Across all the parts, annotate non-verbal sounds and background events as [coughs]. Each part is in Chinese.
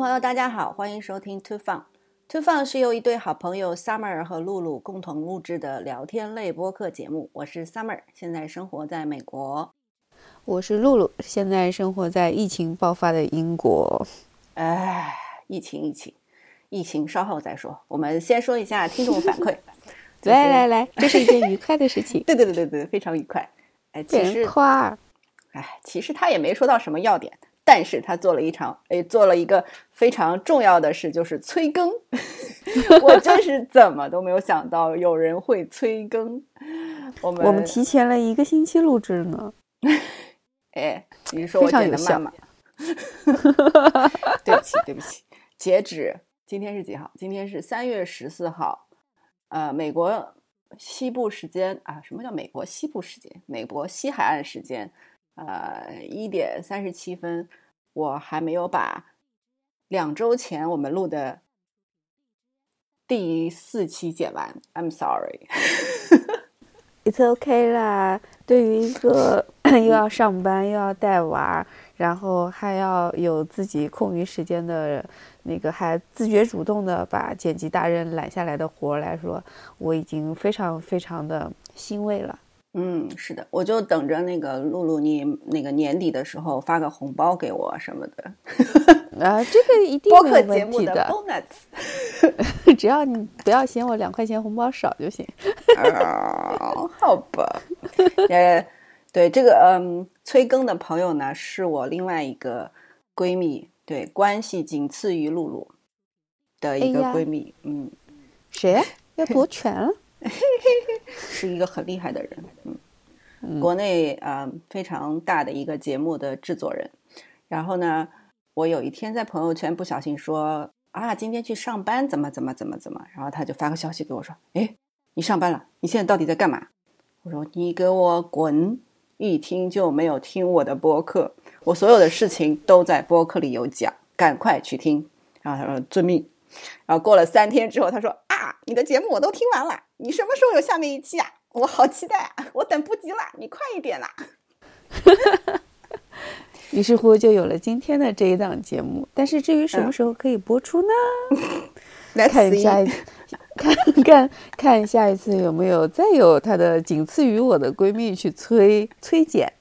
朋友，大家好，欢迎收听 Two Fun。Two Fun 是由一对好朋友 Summer 和露露共同录制的聊天类播客节目。我是 Summer，现在生活在美国。我是露露，现在生活在疫情爆发的英国。哎，疫情，疫情，疫情，稍后再说。我们先说一下听众反馈。[laughs] 来来来，这是一件愉快的事情。[laughs] 对对对对对，非常愉快。哎，其实夸。哎，其实他也没说到什么要点。但是他做了一场，哎，做了一个非常重要的事，就是催更。[laughs] 我真是怎么都没有想到有人会催更。我们我们提前了一个星期录制呢。[laughs] 哎，你说我剪的慢吗？[laughs] 对不起，对不起。截止今天是几号？今天是三月十四号。呃，美国西部时间啊，什么叫美国西部时间？美国西海岸时间，呃，一点三十七分。我还没有把两周前我们录的第四期剪完，I'm sorry。[laughs] It's okay 啦。对于一个 [clears throat] 又要上班又要带娃，然后还要有自己空余时间的那个，还自觉主动的把剪辑大任揽下来的活来说，我已经非常非常的欣慰了。嗯，是的，我就等着那个露露，你那个年底的时候发个红包给我什么的。[laughs] 啊，这个一定没有问题的。[laughs] 只要你不要嫌我两块钱红包少就行。[laughs] 啊，好吧。呃，对这个嗯催更的朋友呢，是我另外一个闺蜜，对关系仅次于露露的一个闺蜜。嗯，谁要夺权了？[laughs] 是一个很厉害的人，嗯，国内啊非常大的一个节目的制作人。然后呢，我有一天在朋友圈不小心说啊，今天去上班怎么怎么怎么怎么，然后他就发个消息给我说，哎，你上班了？你现在到底在干嘛？我说你给我滚！一听就没有听我的播客，我所有的事情都在播客里有讲，赶快去听。然后他说遵命。然后过了三天之后，他说啊，你的节目我都听完了。你什么时候有下面一期啊？我好期待啊！我等不及了，你快一点啦！[laughs] 于是乎就有了今天的这一档节目。但是至于什么时候可以播出呢？来 [laughs] 看下一次，看看看下一次有没有再有她的仅次于我的闺蜜去催催剪。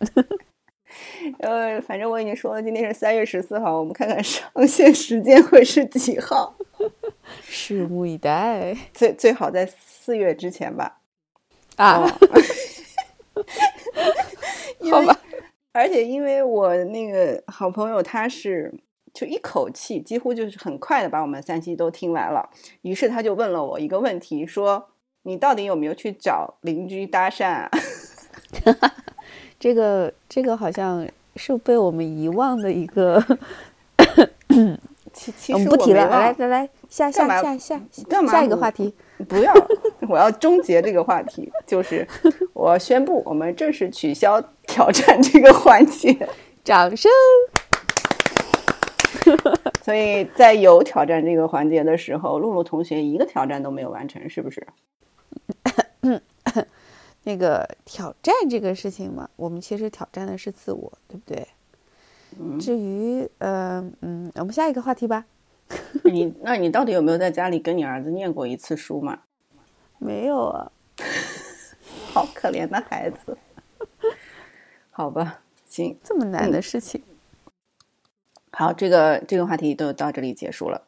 呃，反正我已经说了，今天是三月十四号，我们看看上线时间会是几号，[laughs] 拭目以待。最最好在。四月之前吧，啊，好吧，[laughs] 而且因为我那个好朋友他是就一口气，几乎就是很快的把我们三期都听完了，于是他就问了我一个问题，说你到底有没有去找邻居搭讪啊？[laughs] 这个这个好像是被我们遗忘的一个，其其实我们不提了，来来来，下下下下干嘛？下一个话题。不要，我要终结这个话题，就是我宣布，我们正式取消挑战这个环节，掌声。所以在有挑战这个环节的时候，露露同学一个挑战都没有完成，是不是？[laughs] 那个挑战这个事情嘛，我们其实挑战的是自我，对不对？至于，呃嗯，我们下一个话题吧。你那你到底有没有在家里跟你儿子念过一次书嘛？没有啊，[laughs] 好可怜的孩子。[laughs] 好吧，行，这么难的事情。好，这个这个话题都到这里结束了，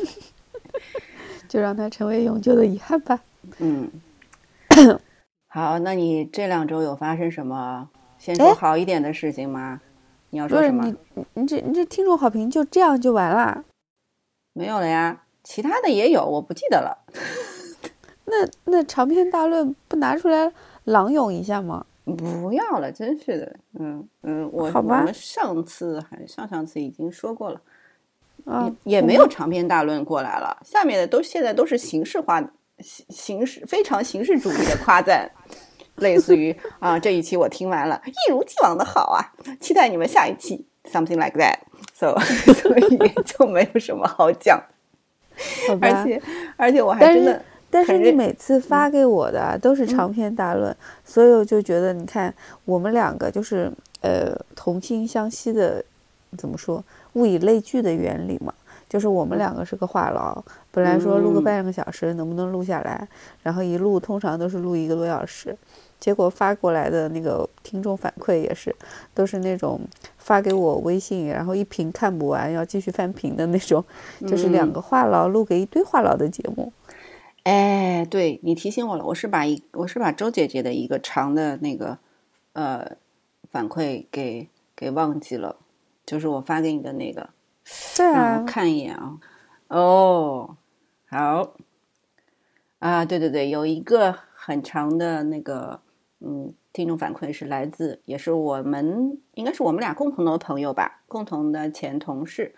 [laughs] 就让它成为永久的遗憾吧。嗯，[laughs] 好，那你这两周有发生什么先说好一点的事情吗？你要说什么？你你这你这听众好评就这样就完了？没有了呀，其他的也有，我不记得了。[laughs] 那那长篇大论不拿出来朗咏一下吗？不要了，真是的。嗯嗯，我我们上次还上上次已经说过了，啊，也没有长篇大论过来了。下面的都现在都是形式化、形形式非常形式主义的夸赞。类似于啊，这一期我听完了，一如既往的好啊，期待你们下一期，something like that，so，[laughs] 所以就没有什么好讲。而且而且我还真的，但是你每次发给我的都是长篇大论，所以我就觉得，你看我们两个就是呃同心相惜的，怎么说？物以类聚的原理嘛。就是我们两个是个话痨，本来说录个半个小时能不能录下来，然后一录通常都是录一个多小时，结果发过来的那个听众反馈也是，都是那种发给我微信，然后一屏看不完要继续翻屏的那种，就是两个话痨录给一堆话痨的节目。哎，对你提醒我了，我是把一我是把周姐姐的一个长的那个呃反馈给给忘记了，就是我发给你的那个。对啊，看一眼啊，哦，好，啊，对对对，有一个很长的那个，嗯，听众反馈是来自，也是我们应该是我们俩共同的朋友吧，共同的前同事，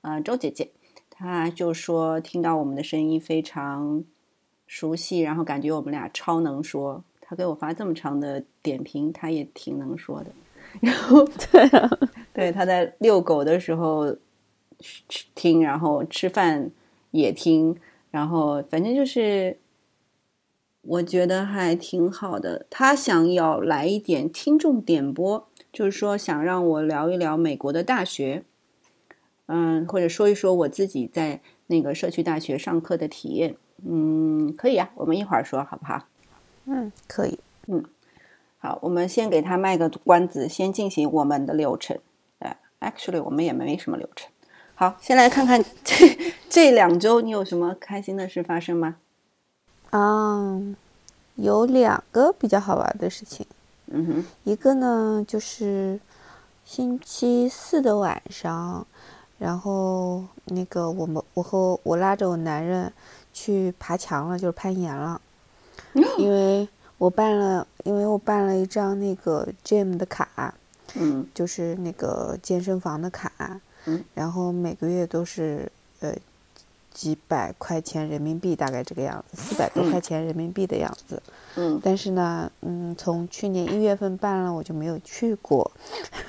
啊，周姐姐，她就说听到我们的声音非常熟悉，然后感觉我们俩超能说，她给我发这么长的点评，她也挺能说的，然后对啊，[laughs] 对，她在遛狗的时候。吃听，然后吃饭也听，然后反正就是，我觉得还挺好的。他想要来一点听众点播，就是说想让我聊一聊美国的大学，嗯，或者说一说我自己在那个社区大学上课的体验。嗯，可以啊，我们一会儿说好不好？嗯，可以。嗯，好，我们先给他卖个关子，先进行我们的流程。哎，actually，我们也没什么流程。好，先来看看这这两周你有什么开心的事发生吗？啊，有两个比较好玩的事情。嗯哼，一个呢就是星期四的晚上，然后那个我们我和我拉着我男人去爬墙了，就是攀岩了。[laughs] 因为我办了，因为我办了一张那个 gym 的卡，嗯，就是那个健身房的卡。然后每个月都是呃几百块钱人民币，大概这个样子，四百多块钱人民币的样子。嗯，但是呢，嗯，从去年一月份办了，我就没有去过。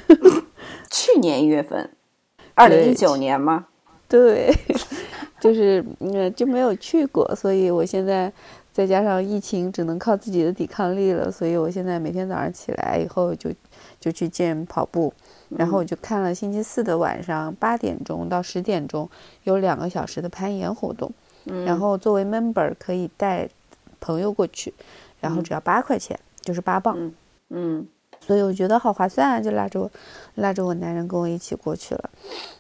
[laughs] 去年一月份，二零一九年吗？[laughs] 对，就是嗯就没有去过，所以我现在再加上疫情，只能靠自己的抵抗力了。所以我现在每天早上起来以后就就去健跑步。然后我就看了星期四的晚上八点钟到十点钟有两个小时的攀岩活动，然后作为 member 可以带朋友过去，然后只要八块钱，就是八磅，嗯，所以我觉得好划算啊，就拉着我拉着我男人跟我一起过去了，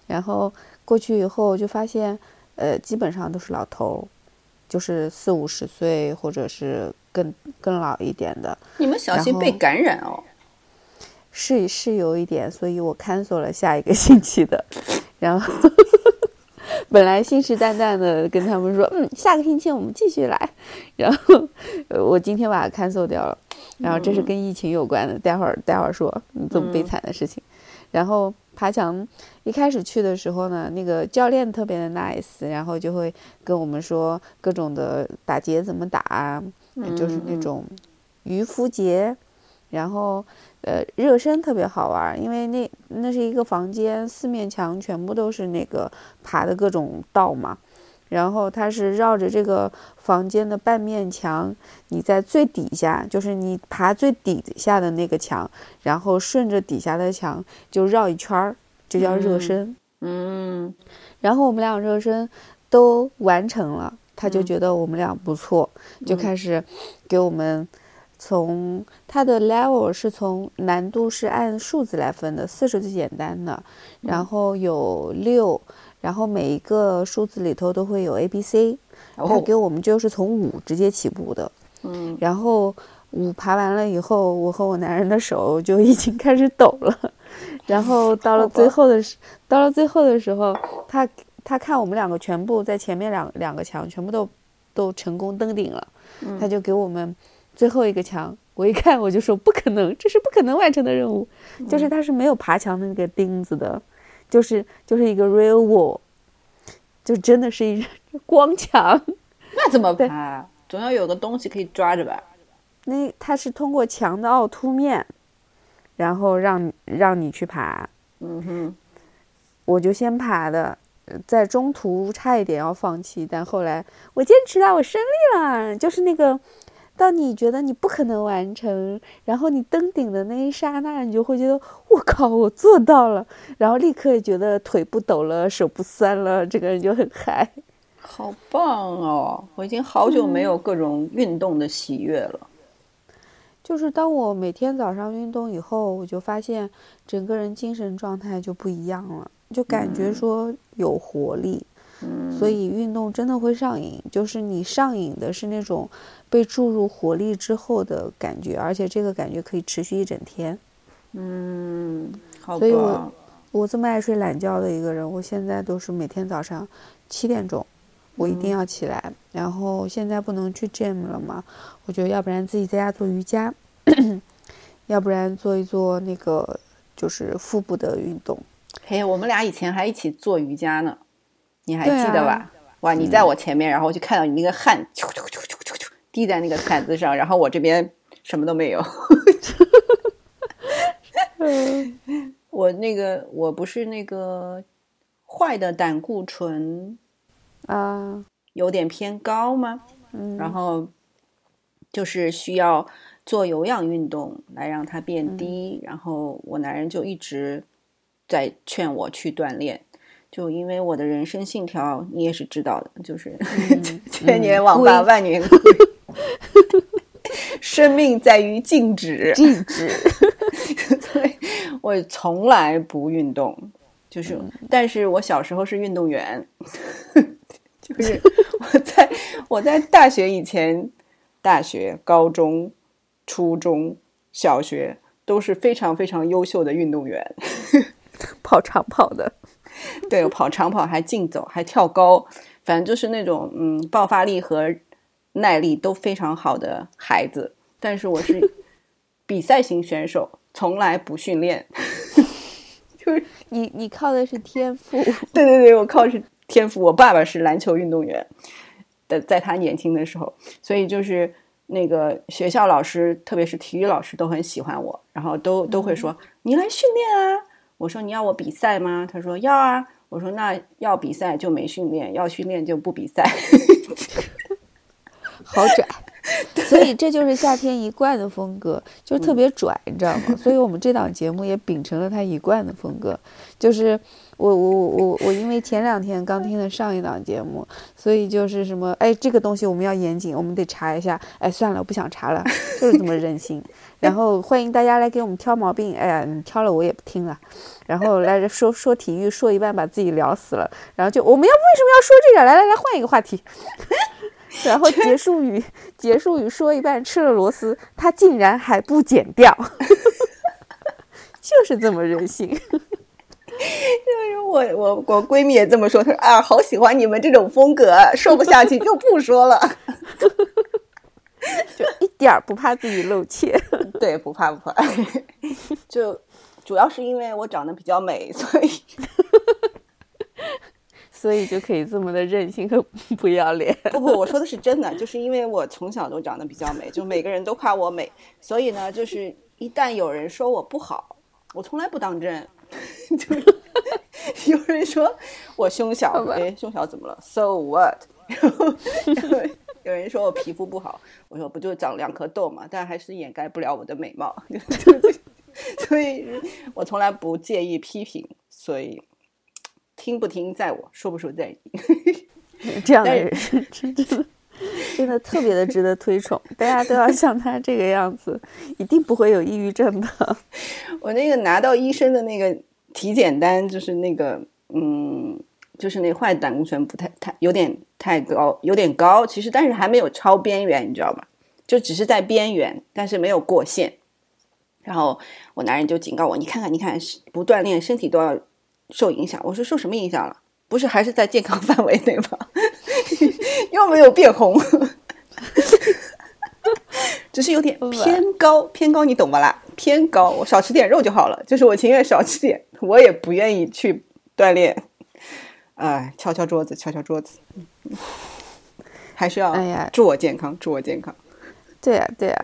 然后过去以后就发现，呃，基本上都是老头，就是四五十岁或者是更更老一点的，你们小心被感染哦。是是有一点，所以我 cancel 了下一个星期的，然后本来信誓旦旦的跟他们说，嗯，下个星期我们继续来，然后我今天把它 cancel 掉了，然后这是跟疫情有关的，待会儿待会儿说这么悲惨的事情。然后爬墙一开始去的时候呢，那个教练特别的 nice，然后就会跟我们说各种的打结怎么打，就是那种渔夫结，然后。呃，热身特别好玩，因为那那是一个房间，四面墙全部都是那个爬的各种道嘛。然后它是绕着这个房间的半面墙，你在最底下，就是你爬最底下的那个墙，然后顺着底下的墙就绕一圈儿，就叫热身。嗯。然后我们俩热身都完成了，他就觉得我们俩不错，就开始给我们。从它的 level 是从难度是按数字来分的，四是最简单的，然后有六，然后每一个数字里头都会有 A、B、C，他给我们就是从五直接起步的，嗯，然后五爬完了以后，我和我男人的手就已经开始抖了，[laughs] 然后到了最后的时，到了最后的时候，他他看我们两个全部在前面两两个墙全部都都成功登顶了，他就给我们。最后一个墙，我一看我就说不可能，这是不可能完成的任务，就是它是没有爬墙的那个钉子的，就是就是一个 real wall，就真的是一 [laughs] 光墙。[laughs] 那怎么爬？总要有个东西可以抓着吧？那它是通过墙的凹凸面，然后让让你去爬。嗯哼，我就先爬的，在中途差一点要放弃，但后来我坚持了，我胜利了，就是那个。当你觉得你不可能完成，然后你登顶的那一刹那，你就会觉得我靠，我做到了，然后立刻也觉得腿不抖了，手不酸了，整个人就很嗨。好棒哦！我已经好久没有各种运动的喜悦了。就是当我每天早上运动以后，我就发现整个人精神状态就不一样了，就感觉说有活力。嗯，所以运动真的会上瘾，就是你上瘾的是那种被注入活力之后的感觉，而且这个感觉可以持续一整天。嗯，好所以我我这么爱睡懒觉的一个人，我现在都是每天早上七点钟。我一定要起来，然后现在不能去 gym 了嘛？我觉得要不然自己在家做瑜伽，[clears throat] 要不然做一做那个就是腹部的运动。嘿，我们俩以前还一起做瑜伽呢，你还记得吧？哇，你在我前面，然后我就看到你那个汗啾啾啾啾啾啾滴在那个毯子上，然后我这边什么都没有。[laughs] 我那个我不是那个坏的胆固醇。啊，有点偏高吗？嗯，然后就是需要做有氧运动来让它变低。然后我男人就一直在劝我去锻炼，就因为我的人生信条你也是知道的，就是 [laughs] 千年王八万年龟，生命在于静止，静止。[laughs] 所以我从来不运动，就是但是我小时候是运动员。[laughs] 就是我在我在大学以前，大学、高中、初中小学都是非常非常优秀的运动员，[laughs] 跑长跑的，对，跑长跑还竞走还跳高，反正就是那种嗯爆发力和耐力都非常好的孩子。但是我是 [laughs] 比赛型选手，从来不训练，[laughs] 就是你你靠的是天赋，[laughs] 对对对，我靠的是。天赋，我爸爸是篮球运动员的，在他年轻的时候，所以就是那个学校老师，特别是体育老师都很喜欢我，然后都都会说你来训练啊。我说你要我比赛吗？他说要啊。我说那要比赛就没训练，要训练就不比赛。好拽，[laughs] 所以这就是夏天一贯的风格，就是特别拽，你知道吗？所以我们这档节目也秉承了他一贯的风格，就是。我我我我我因为前两天刚听了上一档节目，所以就是什么哎，这个东西我们要严谨，我们得查一下。哎，算了，我不想查了，就是这么任性。[laughs] 然后欢迎大家来给我们挑毛病，哎呀，你挑了我也不听了。然后来说说体育，说一半把自己聊死了。然后就我们要为什么要说这个？来来来，换一个话题。然后结束语 [laughs] 结束语说一半吃了螺丝，他竟然还不剪掉，[laughs] 就是这么任性。[laughs] 就是我我我闺蜜也这么说，她说啊，好喜欢你们这种风格，说不下去就不说了，就一点儿不怕自己露怯，对，不怕不怕，就主要是因为我长得比较美，所以所以就可以这么的任性和 [laughs] 不要脸。不不，我说的是真的，就是因为我从小都长得比较美，就每个人都夸我美，所以呢，就是一旦有人说我不好，我从来不当真。[laughs] 就有人说我胸小，哎，胸小怎么了？So what？然后有人说我皮肤不好，我说不就长两颗痘嘛，但还是掩盖不了我的美貌。[laughs] 所以，我从来不介意批评，所以听不听在我，说不说在你。[laughs] 这样的人真的真的特别的值得推崇，[laughs] 大家都要像他这个样子，一定不会有抑郁症的。[laughs] 我那个拿到医生的那个体检单，就是那个，嗯，就是那坏胆固醇不太太有点太高，有点高。其实，但是还没有超边缘，你知道吗？就只是在边缘，但是没有过线。然后我男人就警告我：“你看看，你看，不锻炼，身体都要受影响。”我说：“受什么影响了？不是还是在健康 [laughs] 范围内吗？又没有变红。[laughs] ”只是有点偏高，偏高，你懂吧啦？偏高，我少吃点肉就好了。就是我情愿少吃点，我也不愿意去锻炼。哎，敲敲桌子，敲敲桌子，还是要哎呀，祝我健康，祝我健康。对呀，对呀，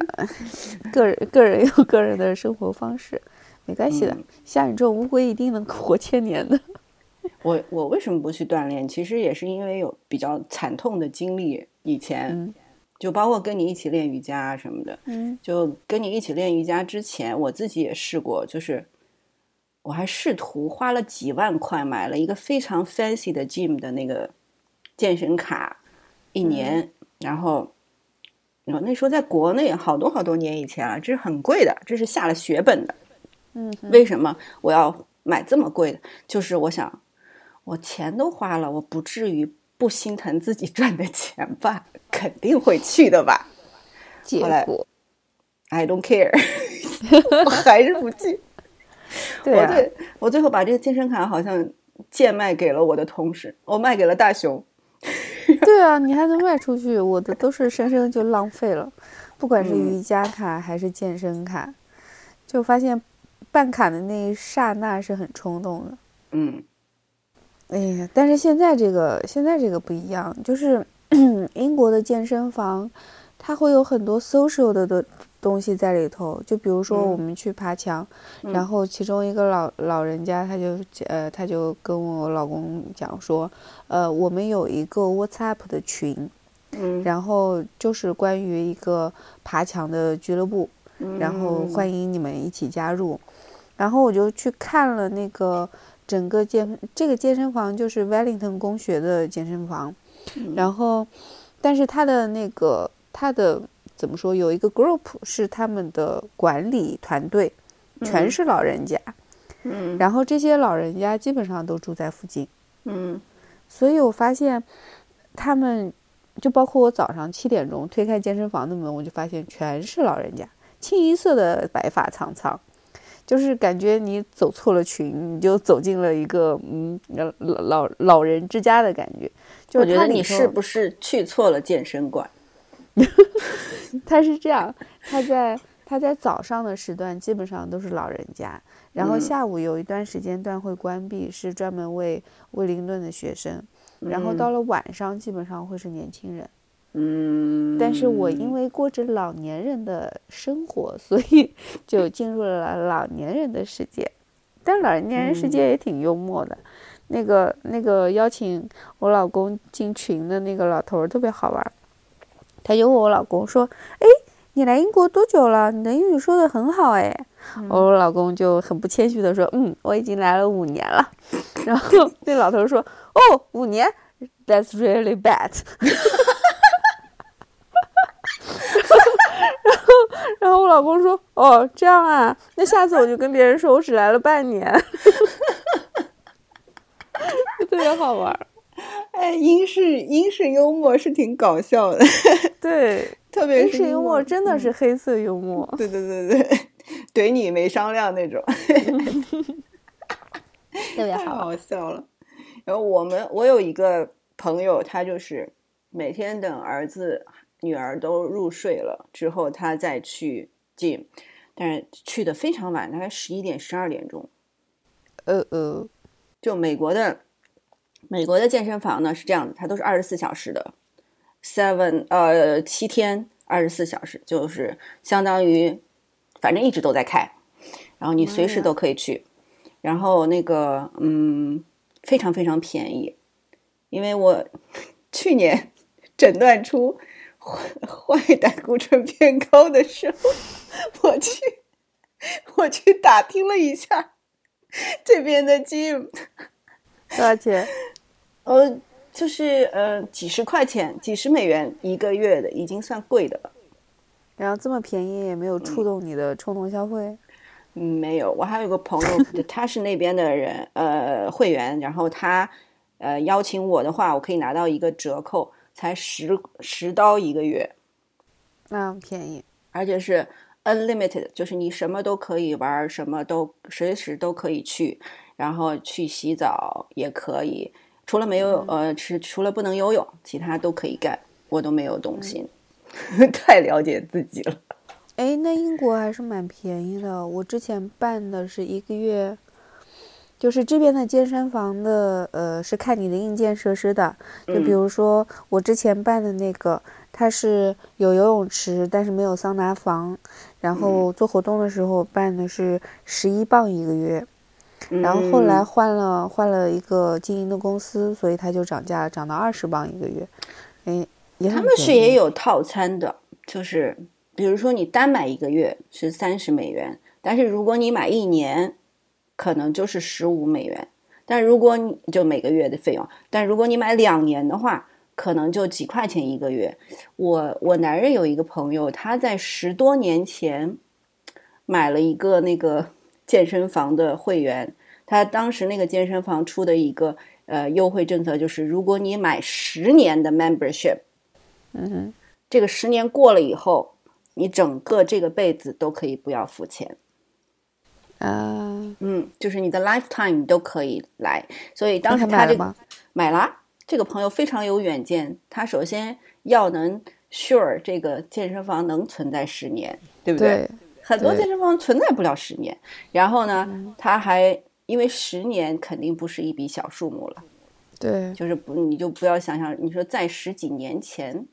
个人个人有个人的生活方式，没关系的。像你这种乌龟，一定能活千年的。[laughs] 我我为什么不去锻炼？其实也是因为有比较惨痛的经历，以前。就包括跟你一起练瑜伽啊什么的。嗯就跟你一起练瑜伽之前，我自己也试过，就是我还试图花了几万块买了一个非常 fancy 的 gym 的那个健身卡，一年，然后。然后那时候在国内好多好多年以前啊，这是很贵的，这是下了血本的。嗯为什么我要买这么贵的？就是我想，我钱都花了，我不至于不心疼自己赚的钱吧？肯定会去的吧结果？I don't care，[laughs] 我还是不去。[laughs] 对啊，我最我最后把这个健身卡好像贱卖给了我的同事，我卖给了大熊。对啊，[laughs] 你还能卖出去，我的都是生生就浪费了，不管是嗯瑜伽卡还是健身卡，就发现办卡的那一刹那是很冲动的。嗯哎呀，但是现在这个现在这个不一样，就是 [clears throat] 英国的健身房，它会有很多 social 的的东西在里头。就比如说嗯我们去爬墙，嗯然后其中一个老老人家他就呃他就跟我老公讲说，呃我们有一个 WhatsApp 的群，嗯，然后就是关于一个爬墙的俱乐部，然后欢迎迎你们一起加入。然后我就去看了那个整个健这个健身房就是 Wellington 公学的健身房，然后但是他的那个他的怎么说有一个 group 是他们的管理团队，全嗯是老人家，嗯。然后这些老人家基本上都住在附近，嗯。所以我发现他们就包括我早上七点钟推开健身房的门，我就发现全是老人家，清一色的白发苍苍，就是感觉你走错了群，你就走进了一个嗯老老老人之家的感觉。就我觉得你是不是去错了健身馆？[laughs] 他是这样，他在他在早上的时段基本上都是老人家，然后嗯下午有一段时间段会关闭，是专门为威灵顿的学生，然后到了晚上基本上会是年轻人。嗯，但是我因为过着老年人的生活，所以就进入了老年人的世界。但老年人世界也挺幽默的，那个那个邀请我老公进群的那个老头儿特别好玩，他就问我老公说：“哎，你来英国多久了？你的英语说的很好哎。我老公就很不谦虚的说：“嗯，我已经来了五年了。”然后 [laughs] 那老头儿说：“哦，五年，That's really bad。” [laughs] 然 [laughs] 后然后我老公说：“哦，这样啊，那下次我就跟别人说我只来了半年，就 [laughs] 特别好玩儿。哎，英式英式幽默是挺搞笑的，对，[laughs] 特别是英式幽默真的是黑色幽默。对对对对，怼你没商量那种，太特别好。好笑了。然后我们我有一个朋友，他就是每天等儿子女儿都入睡了之后，他再去 gym，但是去的非常晚，大概十一点十二点钟。呃呃，就美国的美国的健身房呢是这样的，它都是二十四小时的，seven 呃七天二十四小时，就是相当于反正一直都在开，然后你随时都可以去，然后那个嗯非常非常便宜，因为我 [laughs] 去年 [laughs] 诊断出坏坏胆固醇偏高的时候，我去我去打听了一下这边的 gym。多少钱？呃，就是呃几十块钱、几十美元一个月的，已经算贵的了。然后这么便宜也没有触动你的冲动消费。嗯，没有，我还有个朋友，[laughs] 他是那边的人，呃，会员，然后他呃邀请我的话，我可以拿到一个折扣，才十十刀一个月，那便宜。而且是 unlimited，就是你什么都可以玩，什么都随时都可以去，然后去洗澡也可以，除了没有呃，是除了不能游泳，其他都可以干，我都没有动心，[laughs] 太了解自己了。哎，那英国还是蛮便宜的。我之前办的是一个月，就是这边的健身房的，呃，是看你的硬件设施的。就比如说我之前办的那个，它是有游泳池，但是没有桑拿房。然后做活动的时候办的是十一磅一个月，然后后来嗯换了换了一个经营的公司，所以它就涨价了，涨到二十磅一个月。哎，他们是也有套餐的，就是比如说你单买一个月是三十美元，但是如果你买一年，可能就是十五美元。但如果你就每个月的费用，但如果你买两年的话，可能就几块钱一个月。我我男人有一个朋友，他在十多年前买了一个那个 [laughs] 健身房的会员，他当时那个健身房出的一个呃优惠政策就是，如果你买十年的 membership，嗯哼，这个十年过了以后，你整个这个辈子都可以不要付钱。啊，嗯，就是你的 lifetime 你都可以来。所以当时他这个买了吗？买了，这个朋友非常有远见。他首先要能 sure 这个健身房能存在十年，对不对，很多健身房存在不了十年。然后呢，他还因为十年肯定不是一笔小数目了，对，就是不你就不要想想，你说在十几年前，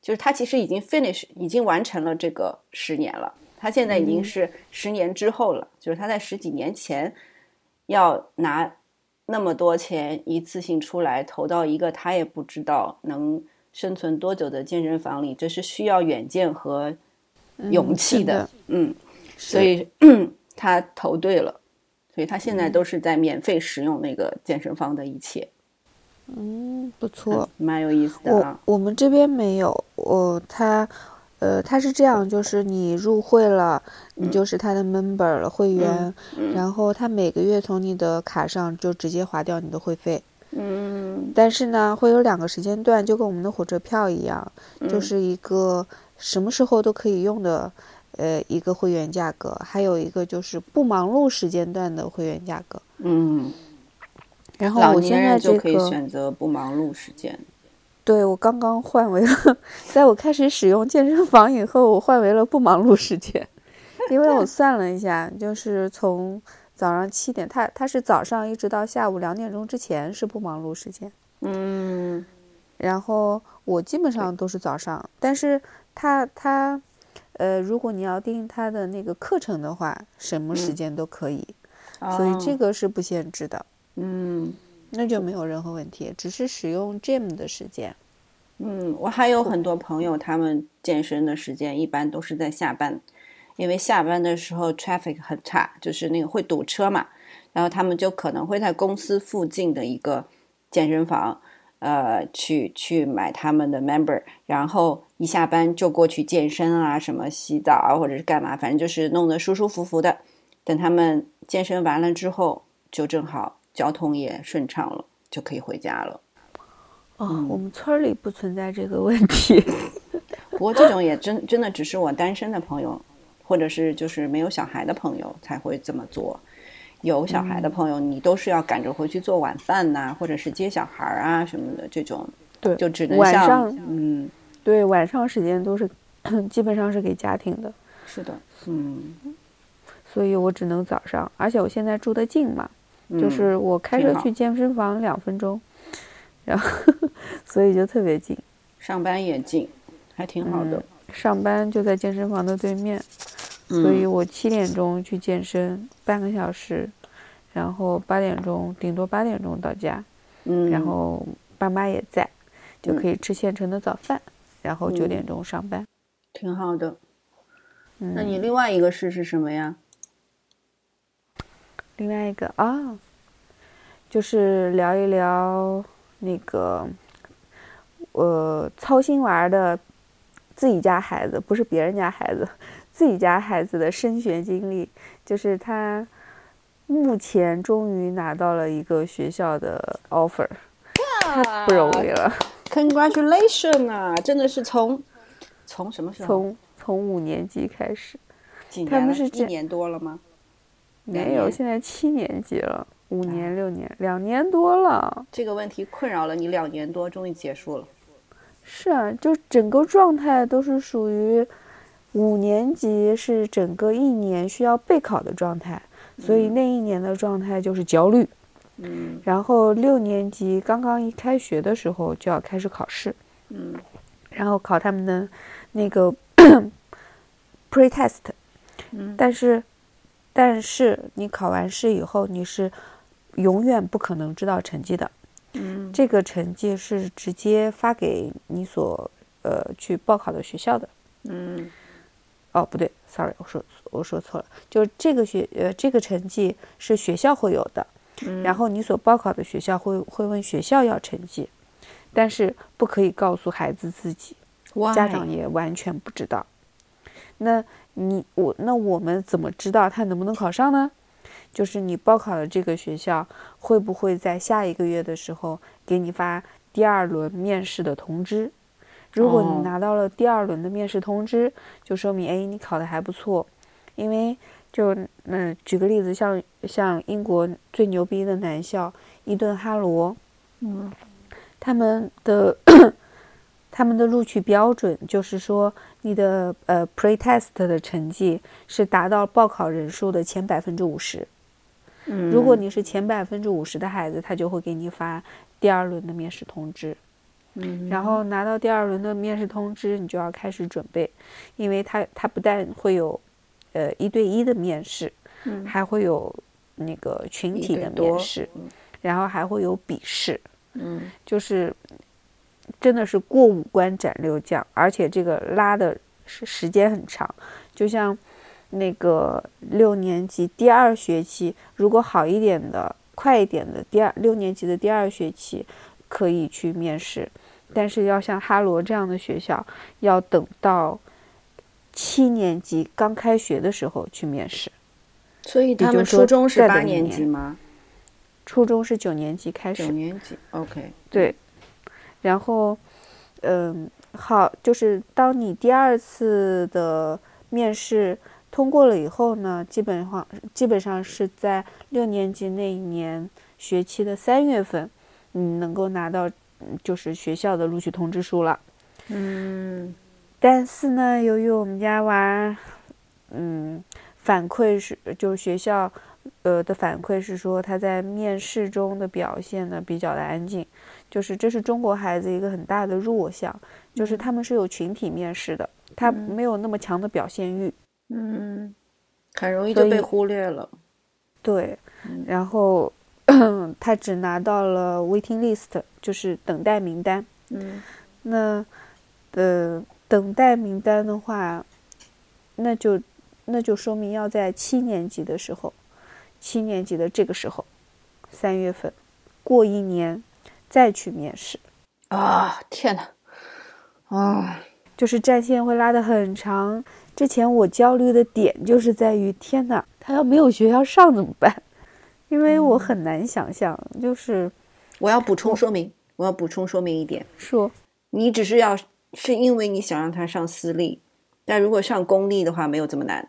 就是他其实已经 finish 已经完成了这个十年了。他现在已经是十年之后了，就是他在十几年前要拿那么多钱一次性出来投到一个他也不知道能生存多久的健身房里，这是需要远见和勇气的。嗯，所以 [clears throat] 他投对了，所以他现在都是在免费使用那个健身房的一切，嗯，不错。蛮有意思的我啊。我们这边没有，我他，呃，他是这样，就是你入会了，你就是他的 member 了，会员，然后他每个月从你的卡上就直接划掉你的会费。嗯但是呢，会有两个时间段，就跟我们的火车票一样，就是一个什么时候都可以用的，呃，一个会员价格，还有一个就是不忙碌时间段的会员价格。嗯，然后我现在就可以，选择不忙碌时间。对我刚刚换为了，在我开始使用健身房以后，我换为了不忙碌时间，因为我 [laughs] 算了一下，就是从早上七点，他他是早上一直到下午两点钟之前是不忙碌时间。嗯。然后我基本上都是早上，但是他他，呃，如果你要定他的那个课程的话，什么时间都可以，所以这哦个是不限制的，嗯那就没有任何问题，只是使用 gym 的时间。嗯，我还有很多朋友，他们健身的时间一般都是在下班，因为下班的时候 traffic 很差，就是那个会堵车嘛，然后他们就可能会在公司附近的一个健身房，呃，去去买他们的 member，然后一下班就过去健身啊，什么洗澡啊，或者是干嘛，反正就是弄得舒舒服服的。等他们健身完了之后，就正好交通也顺畅了，就可以回家了。哦，我们村儿里不存在这个问题。[laughs] 不过这种也真真的只是我单身的朋友，或者是就是没有小孩的朋友才会这么做。有小孩的朋友，你都是要赶着回去做晚饭呐、或者是接小孩儿啊什么的，这种对就只能像晚上嗯，对，晚上时间都是 [coughs] 基本上是给家庭的，是的，嗯，所以我只能早上，而且我现在住的近嘛，就嗯是我开车去健身房两分钟，然后所以就特别近。上班也近，还挺好的。上班就在健身房的对面，嗯所以我七点钟去健身，半个小时，然后八点钟顶多八点钟到家，嗯，然后爸妈也在，就嗯可以吃现成的早饭，然后九点钟上班。挺好的。嗯，那你另外一个事是什么呀？另外一个啊，就是聊一聊那个，呃，操心玩的自己家孩子，不是别人家孩子，[laughs] 自己家孩子的升学经历。就是他目前终于拿到了一个学校的 offer，太不容易了。Congratulations 啊！真的是从从什么时候？从从五年级开始？他们是这一年多了吗？没有，现在七年级了，五年六年，两年多了。这个问题困扰了你两年多，终于结束了。是啊，就整个状态都是属于五年级是整个一年需要备考的状态，所以那一年的状态就是焦虑。嗯然后六年级刚刚一开学的时候就要开始考试，嗯然后考他们的那个 [coughs] pre-test，嗯但是但是你考完试以后你是永远不可能知道成绩的。嗯这个成绩是直接发给你所呃去报考的学校的。嗯，哦，不对，sorry，我说我说错了，就是这个学呃这个成绩是学校会有的，然后你所报考的学校会会问学校要成绩，但是不可以告诉孩子自己，家长也完全不知道。那你我那我们怎么知道他能不能考上呢？就是你报考的这个学校会不会在下一个月的时候给你发第二轮面试的通知？如果你拿到了第二轮的面试通知，就说明哎你考的还不错。因为就嗯举个例子，像像英国最牛逼的男校伊顿哈罗，嗯，他们的他们的录取标准就是说你的呃 pretest 的成绩是达到报考人数的前百分之五十。如果你是前百分之五十的孩子，他就会给你发第二轮的面试通知。嗯，然后拿到第二轮的面试通知，你就要开始准备，因为他他不但会有，呃一对一的面试，嗯，还会有那个群体的面试，然后还会有笔试，嗯，就是真的是过五关斩六将，而且这个拉的是时间很长，就像。那个六年级第二学期，如果好一点的、快一点的，第二六年级的第二学期可以去面试，但是要像哈罗这样的学校，要等到七年级刚开学的时候去面试。所以他们初中是八年级吗？初中是九年级开始。九年级，OK。对，然后，嗯，好，就是当你第二次的面试。通过了以后呢，基本上基本上是在六年级那一年学期的三月份，你能够拿到就是学校的录取通知书了。嗯，但是呢，由于我们家娃，嗯，反馈是就是学校呃的反馈是说他在面试中的表现呢比较的安静，就是这是中国孩子一个很大的弱项，就是他们是有群体面试的，他没有那么强的表现欲。嗯，很容易就被忽略了。对，然后 [coughs] 他只拿到了 waiting list，就是等待名单。嗯，那呃，等待名单的话，那就那就说明要在七年级的时候，七年级的这个时候，三月份过一年再去面试。啊，天哪！啊，就是战线会拉得很长。之前我焦虑的点就是在于，天哪，他要没有学校上怎么办？因为我很难想象，就是我要补充说明，我要补充说明一点，说你只是要是因为你想让他上私立，但如果上公立的话，没有这么难。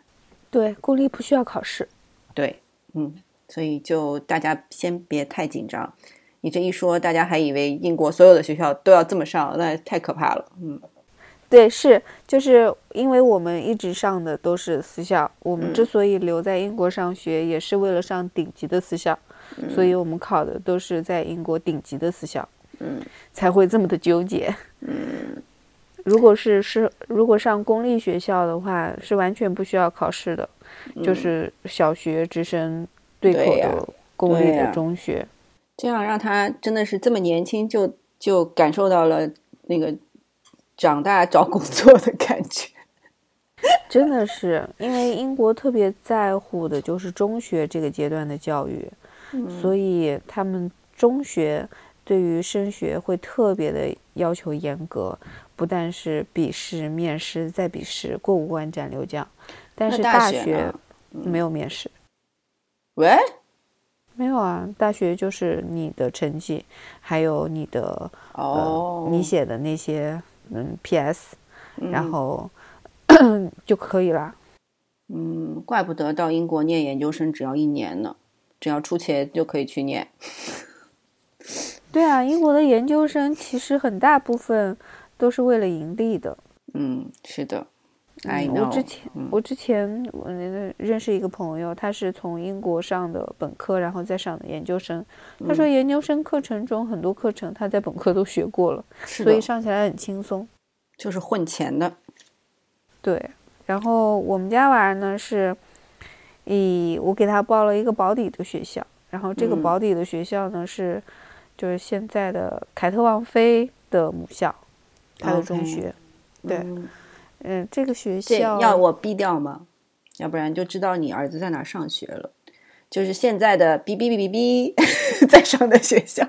对，公立不需要考试。对，嗯，所以就大家先别太紧张。你这一说，大家还以为英国所有的学校都要这么上，那太可怕了。嗯。对，是，就是因为我们一直上的都是私校，我们之所以留在英国上学，也是为了上顶级的私校，所以我们考的都是在英国顶级的私校，嗯，[laughs] 才会这么的纠结，嗯，如果是是如果上公立学校的话，是完全不需要考试的，就是小学直升对口的公立的中学，这样让他真的是这么年轻就就感受到了那个。长大找工作的感觉，[laughs] 真的是因为英国特别在乎的就是中学这个阶段的教育，所以他们中学对于升学会特别的要求严格，不但是笔试、面试再笔试，过五关斩六将。但是大学没有面试。喂？没有啊，大学就是你的成绩，还有你的哦，你写的那些。嗯，P.S. 然后 [clears throat] 就可以了。嗯，怪不得到英国念研究生只要一年呢，只要出钱就可以去念。[laughs] 对啊，英国的研究生其实很大部分都是为了盈利的。嗯，是的。我之前我之前我认识一个朋友，他是从英国上的本科，然后再上的研究生。他说研究生课程中很多课程他在本科都学过了，所以上起来很轻松。就是混钱的。对，然后我们家娃儿呢是，以我给他报了一个保底的学校，然后这个保底的学校呢是，就是现在的凯特王妃的母校，他的中学。对，嗯嗯，这个学校要我毙掉吗？要不然就知道你儿子在哪上学了。就是现在的哔哔哔哔哔在上的学校。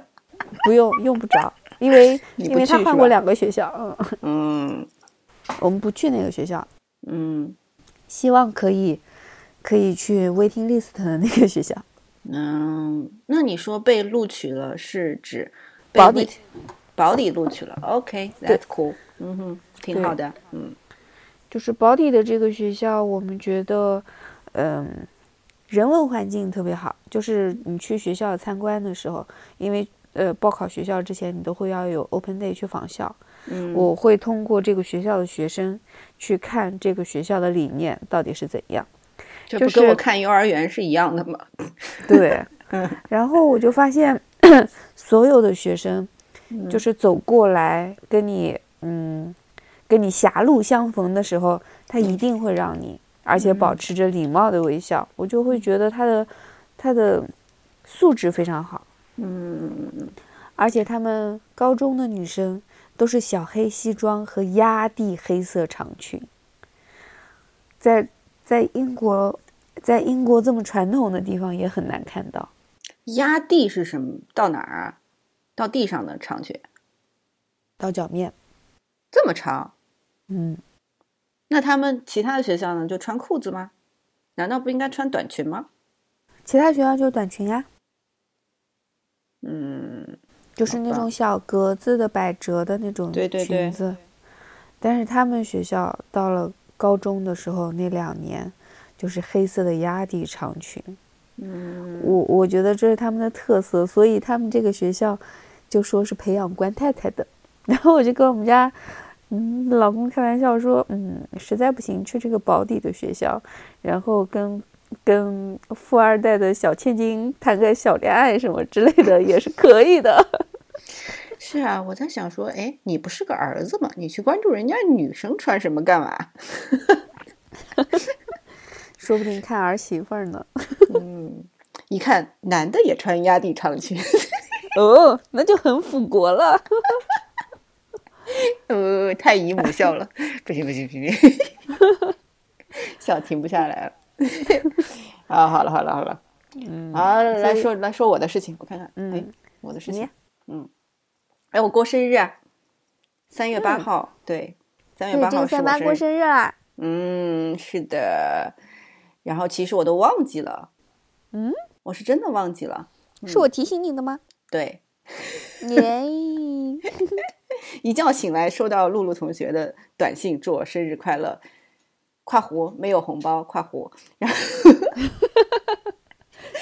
不用用不着，因为因为他换过两个学校，嗯，嗯 [laughs] 我们不去那个学校，嗯希望可以可以去 waiting list 的那个学校。嗯，那你说被录取了是指保底保底录取了？OK，that's、cool。嗯哼，挺好的。嗯就是保底的这个学校，我们觉得，嗯，人文环境特别好。就是你去学校参观的时候，因为呃报考学校之前，你都会要有 open day 去访校。嗯，我会通过这个学校的学生去看这个学校的理念到底是怎样。这就是不跟我看幼儿园是一样的吗？[laughs] 对，嗯然后我就发现，[coughs] 所有的学生就是走过来跟你，嗯，跟你狭路相逢的时候，他一定会让你，而且保持着礼貌的微笑，我就会觉得他的他的素质非常好，嗯而且他们高中的女生都是小黑西装和压地黑色长裙，在在英国，在英国这么传统的地方也很难看到。压地是什么？到哪儿啊？到地上的长裙，到脚面，这么长？嗯，那他们其他的学校呢？就穿裤子吗？难道不应该穿短裙吗？其他学校就是短裙呀，嗯，就是那种小格子的百褶的那种对对对裙子。但是他们学校到了高中的时候，那两年就是黑色的压底长裙。嗯，我我觉得这是他们的特色，所以他们这个学校就说是培养官太太的。[laughs] 然后我就跟我们家嗯老公开玩笑说，嗯，实在不行去这个保底的学校，然后跟跟富二代的小千金谈个小恋爱什么之类的也是可以的。[laughs] 是啊，我在想说，哎，你不是个儿子吗？你去关注人家女生穿什么干嘛？[laughs] 说不定看儿媳妇儿呢。[laughs] 嗯，一看男的也穿压地长裙，哦，那就很复国了。呃，[laughs] 太姨母笑了，不行不行不行，[laughs] 笑停不下来了。啊，好了好了好了，嗯，好，来说来说我的事情，我看看，哎嗯，我的事情，嗯，哎，我过生日啊，三月八号，对，三月，八号这个三八过是我生日，生日啦。嗯，是的，然后其实我都忘记了，嗯，我是真的忘记了，是我提醒你的吗？对，耶，[laughs] [laughs] 一觉醒来收到露露同学的短信，祝我生日快乐。（跨湖没有红包）（跨湖）然后 [laughs]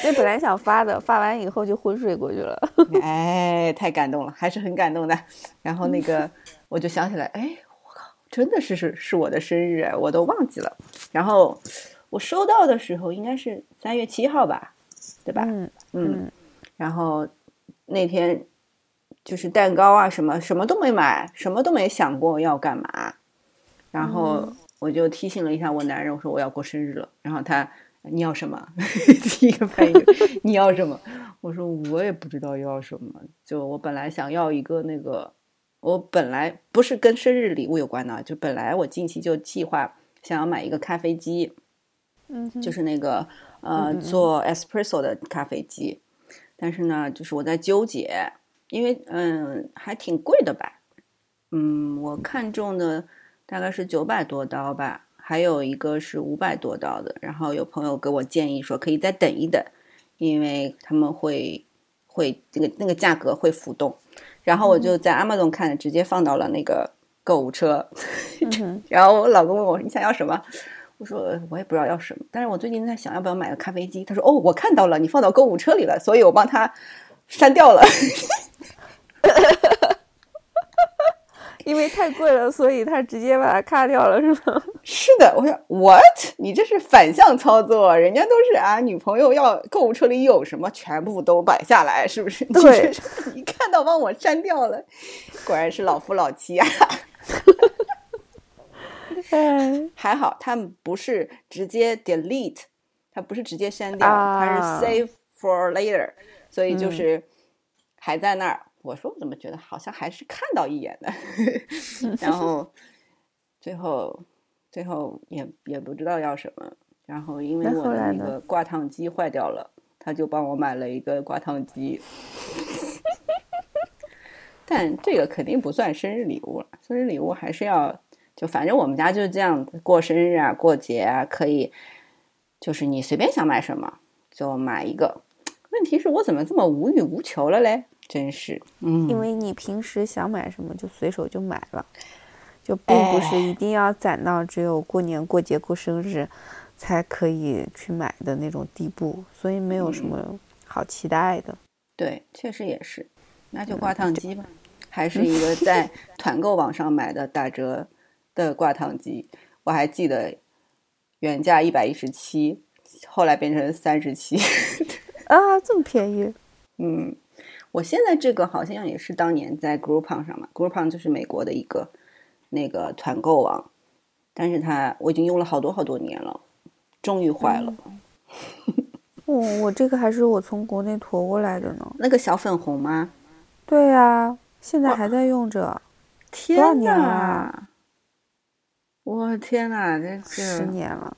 那本来想发的，发完以后就昏睡过去了。[laughs] 哎，太感动了，还是很感动的。然后那个我就想起来，哎，我靠，真的是是是我的生日哎，我都忘记了。然后我收到的时候应该是三月七号吧，对吧？嗯嗯，然后那天就是蛋糕啊，什么什么都没买，什么都没想过要干嘛。然后我就提醒了一下我男人，我说我要过生日了。然后他你要什么？[laughs] 第一个反应 [laughs] 你要什么？我说我也不知道要什么。就我本来想要一个那个，我本来不是跟生日礼物有关的，就本来我近期就计划想要买一个咖啡机。嗯，就是那个呃做 espresso 的咖啡机，但是呢，就是我在纠结，因为嗯还挺贵的吧，嗯，我看中的大概是九百多刀吧，还有一个是五百多刀的，然后有朋友给我建议说可以再等一等，因为他们会会这个那个价格会浮动，然后我就在 Amazon 看的，直接放到了那个购物车，嗯，[laughs] 然后我老公问我你想要什么？我说呃我也不知道要什么，但是我最近在想要不要买个咖啡机。他说哦，我看到了，你放到购物车里了，所以我帮他删掉了。[laughs] 因为太贵了，所以他直接把它咔掉了，是吗？是的，我说 what？你这是反向操作，人家都是啊，女朋友要购物车里有什么，全部都摆下来，是不是？你对一看到帮我删掉了，[laughs] 果然是老夫老妻啊。哎，[laughs] 还好他们不是直接 delete，他不是直接删掉，啊它是 save for later，所以就嗯是还在那儿。我说我怎么觉得好像还是看到一眼的，[laughs] 然后 [laughs] 最后最后也也不知道要什么，然后因为那我的那个挂烫机坏掉了，他就帮我买了一个挂烫机。[laughs] 但这个肯定不算生日礼物了，生日礼物还是要就反正我们家就是这样子，过生日啊、过节啊，可以就是你随便想买什么就买一个。问题是我怎么这么无欲无求了嘞？真是，嗯，因为你平时想买什么就随手就买了，就并不是一定要攒到只有过年过节过生日才可以去买的那种地步，所以没有什么好期待的。对，确实也是，那就挂烫机吧，[laughs] 还是一个在团购网上买的打折的挂烫机，我还记得原价一百一十七，后来变成三十七。[laughs] 啊，这么便宜？嗯，我现在这个好像也是当年在 Groupon 上嘛，Groupon 就是美国的一个那个团购网，但是它我已经用了好多好多年了，终于坏了。哦，我这个还是我从国内驮过来的呢。那个小粉红吗？对呀、现在还在用着，多少天年了呐啊？我天呐，这十年了。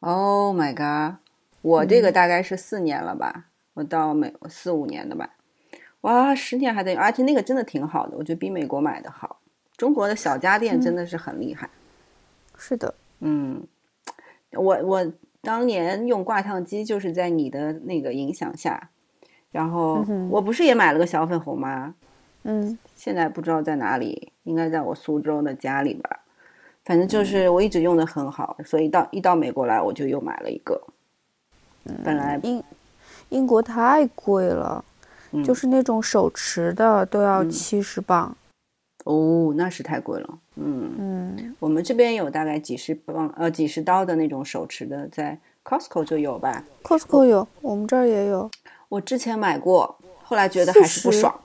，Oh my god！我这个大概是四年了吧，我到美四五年的吧，哇，十年还在用，而且那个真的挺好的，我觉得比美国买的好。中国的小家电真的是很厉害。是的，嗯，我我当年用挂烫机就是在你的那个影响下，然后我不是也买了个小粉红吗？嗯，现在不知道在哪里，应该在我苏州的家里吧。反正就是我一直用的很好，所以到一到美国来我就又买了一个。本来英英国太贵了，嗯就是那种手持的都要嗯七十磅。哦，那是太贵了。嗯，嗯，我们这边有大概几十磅呃几十刀的那种手持的，在 Costco 就有吧。Costco 有，我们这儿也有，我之前买过，后来觉得还是不40爽。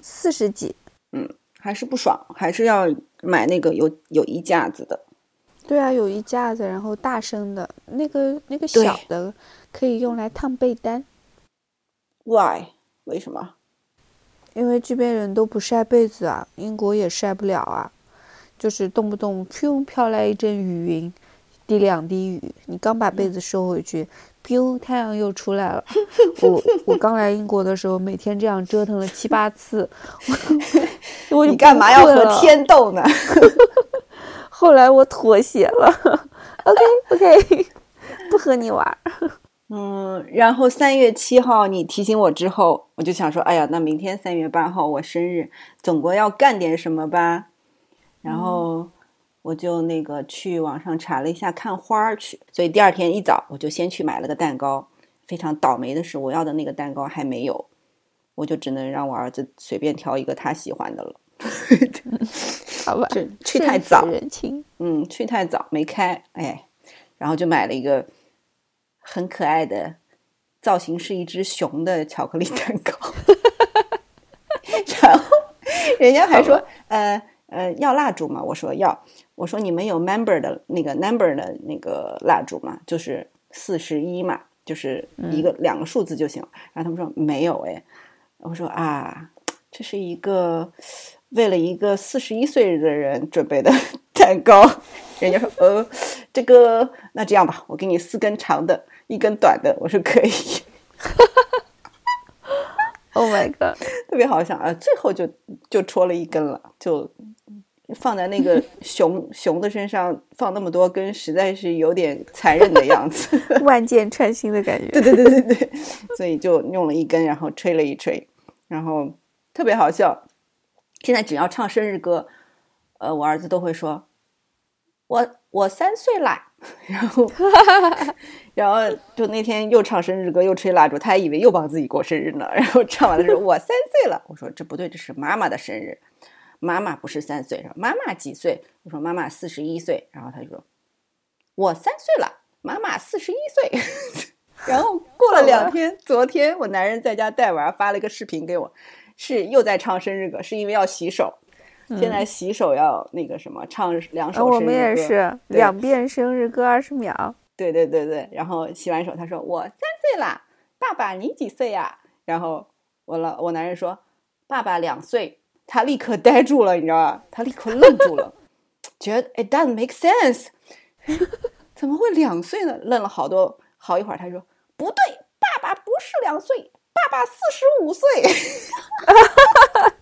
四十几。嗯还是不爽，还是要买那个有有衣架子的。对啊，有一架子，然后大声的那个那个小的可以用来烫被单，Why？为什么？因为这边人都不晒被子啊，英国也晒不了啊，就是动不动噗飘来一阵雨云，滴两滴雨，你刚把被子收回去，噗太阳又出来了。我我刚来英国的时候，每天这样折腾了七八次，我我 [laughs] 你干嘛要和天斗呢？[laughs] 后来我妥协了，[laughs] OK OK，不和你玩儿。嗯，然后三月七号你提醒我之后，我就想说，哎呀，那明天三月八号我生日，总归要干点什么吧。然后我就那个去网上查了一下看花儿去，所以第二天一早我就先去买了个蛋糕。非常倒霉的是，我要的那个蛋糕还没有，我就只能让我儿子随便挑一个他喜欢的了。好吧，去去太早人情。嗯，去太早没开，哎，然后就买了一个很可爱的，造型是一只熊的巧克力蛋糕，[laughs] 然后人家还说，呃呃，要蜡烛吗？我说要，我说你们有 member 的那个 number 的那个蜡烛吗？就是四十一嘛，就是一个、两个数字就行了。然后他们说没有，哎，我说啊，这是一个为了一个四十一岁的人准备的 [laughs] 蛋糕。人家说，呃，这个那这样吧，我给你四根长的，一根短的。我说可以，[laughs] Oh my god！特别好笑啊。最后就就戳了一根了，就放在那个 [laughs] 熊熊的身上放那么多根，实在是有点残忍的样子。[laughs] 万箭穿心的感觉。对对对对对，所以就用了一根，然后吹了一吹，然后特别好笑。现在只要唱生日歌，呃，我儿子都会说：“我我三岁啦。”然后，然后就那天又唱生日歌，又吹蜡烛，他还以为又帮自己过生日呢。[laughs] 然后唱完了说：“我三岁了。”我说：“这不对，这是妈妈的生日，妈妈不是三岁。”说：“妈妈几岁？”我说：“妈妈四十一岁。”然后他就说：“我三岁了，妈妈四十一岁。[laughs] ”然后过了两天，昨天我男人在家带娃，发了一个视频给我，是又在唱生日歌，是因为要洗手。现在洗手要那个什么，唱两啊，首生日歌。我们也是两遍生日歌二十秒。对对对对，然后洗完手，他说我三岁啦，爸爸你几岁呀？然后我老我男人说爸爸两岁，他立刻呆住了，你知道吧？他立刻愣住了。觉得 it doesn't make sense，[laughs] 怎么会两岁呢？愣了好多好一会儿，他说不对，爸爸不是两岁，爸爸四十五岁。[laughs]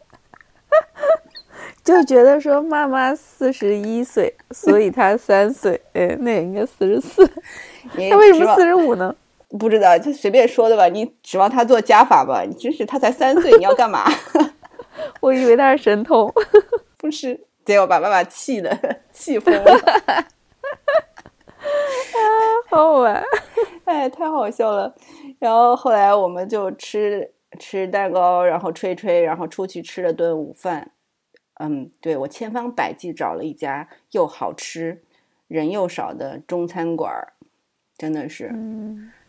就觉得说妈妈四十一岁，所以他三岁，[laughs] 哎，那也应该四十四。他为什么四十五呢？不知道，就随便说的吧。你指望他做加法吧？你真是，他才三岁，[laughs] 你要干嘛？[laughs] 我以为他是神童，不是。结果把爸爸气的气疯了。啊，好好玩！哎，太好笑了。然后后来我们就吃吃蛋糕，然后吹吹，然后出去吃了顿午饭。嗯，对我千方百计找了一家又好吃、人又少的中餐馆儿，真的是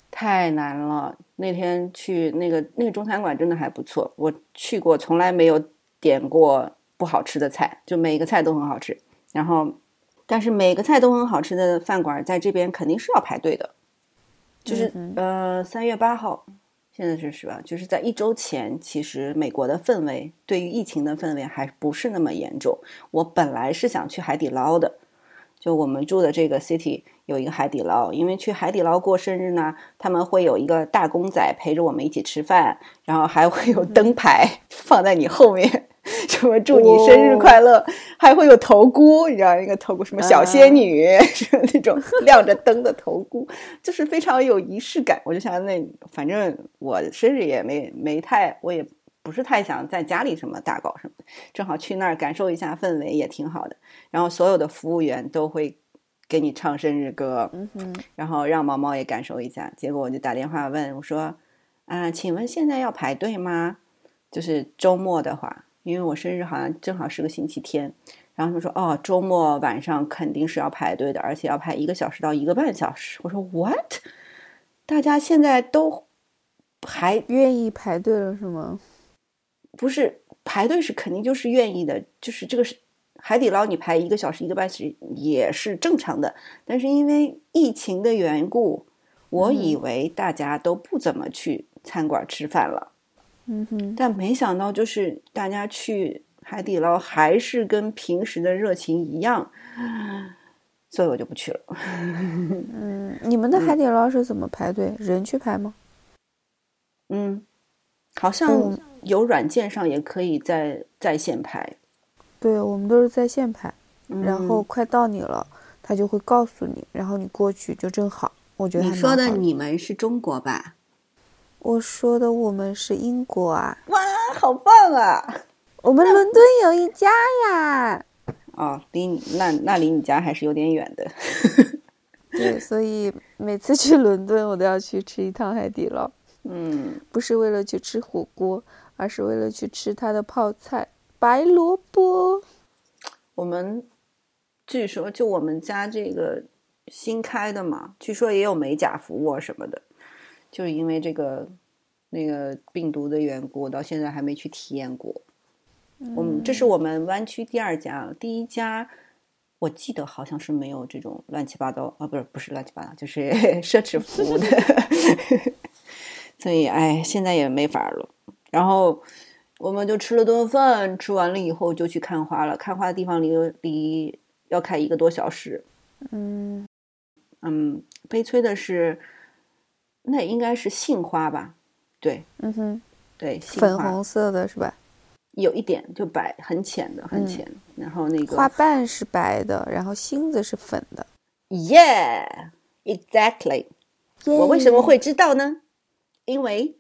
太难了。那天去那个那个中餐馆真的还不错，我去过，从来没有点过不好吃的菜，就每个菜都很好吃。然后，但是每个菜都很好吃的饭馆在这边肯定是要排队的，就是呃三月八号。现在是是吧？就是在一周前，其实美国的氛围对于疫情的氛围还不是那么严重。我本来是想去海底捞的，就我们住的这个 city 有一个海底捞，因为去海底捞过生日呢，他们会有一个大公仔陪着我们一起吃饭，然后还会有灯牌 [laughs] 放在你后面。[laughs] 什么祝你生日快乐，还会有头箍，你知道那个头箍什么小仙女，[laughs] 是那种亮着灯的头箍，[laughs] 就是非常有仪式感。我就想那反正我生日也没没太，我也不是太想在家里什么大搞什么的，正好去那儿感受一下氛围也挺好的。然后所有的服务员都会给你唱生日歌，嗯然后让毛毛也感受一下。结果我就打电话问我说：“啊，请问现在要排队吗？就是周末的话。”因为我生日好像正好是个星期天，然后他们说哦，周末晚上肯定是要排队的，而且要排一个小时到一个半小时。我说 What？大家现在都还愿意排队了是吗？不是排队是肯定就是愿意的，就是这个是海底捞你排一个小时一个半小时也是正常的，但是因为疫情的缘故，我以为大家都不怎么去餐馆吃饭了。嗯哼，但没想到，就是大家去海底捞还是跟平时的热情一样，所以我就不去了。[laughs] 嗯，你们的海底捞是怎么排队？人去排吗？嗯，好像有软件上也可以在在线排。对我们都是在线排，然后快到你了，他就会告诉你，然后你过去就正好。我觉得你说的你们是中国吧？我说的我们是英国啊！哇，好棒啊！我们伦敦有一家呀。哦，离你那那离你家还是有点远的。[laughs] 对，所以每次去伦敦，我都要去吃一趟海底捞。嗯，不是为了去吃火锅，而是为了去吃它的泡菜白萝卜。我们据说就我们家这个新开的嘛，据说也有美甲服务什么的。就是因为这个那个病毒的缘故，我到现在还没去体验过。嗯，这是我们湾区第二家，第一家我记得好像是没有这种乱七八糟啊，不是不是乱七八糟，就是 [laughs] 奢侈服务的。[laughs] 所以哎，现在也没法了。然后我们就吃了顿饭，吃完了以后就去看花了。看花的地方离离要开一个多小时。嗯嗯，悲催的是。那应该是杏花吧？对，嗯哼，对，粉红色的是吧？有一点，就白，很浅的，很浅。然后那个花瓣是白的，然后芯子是粉的。Yeah，exactly。我为什么会知道呢？因为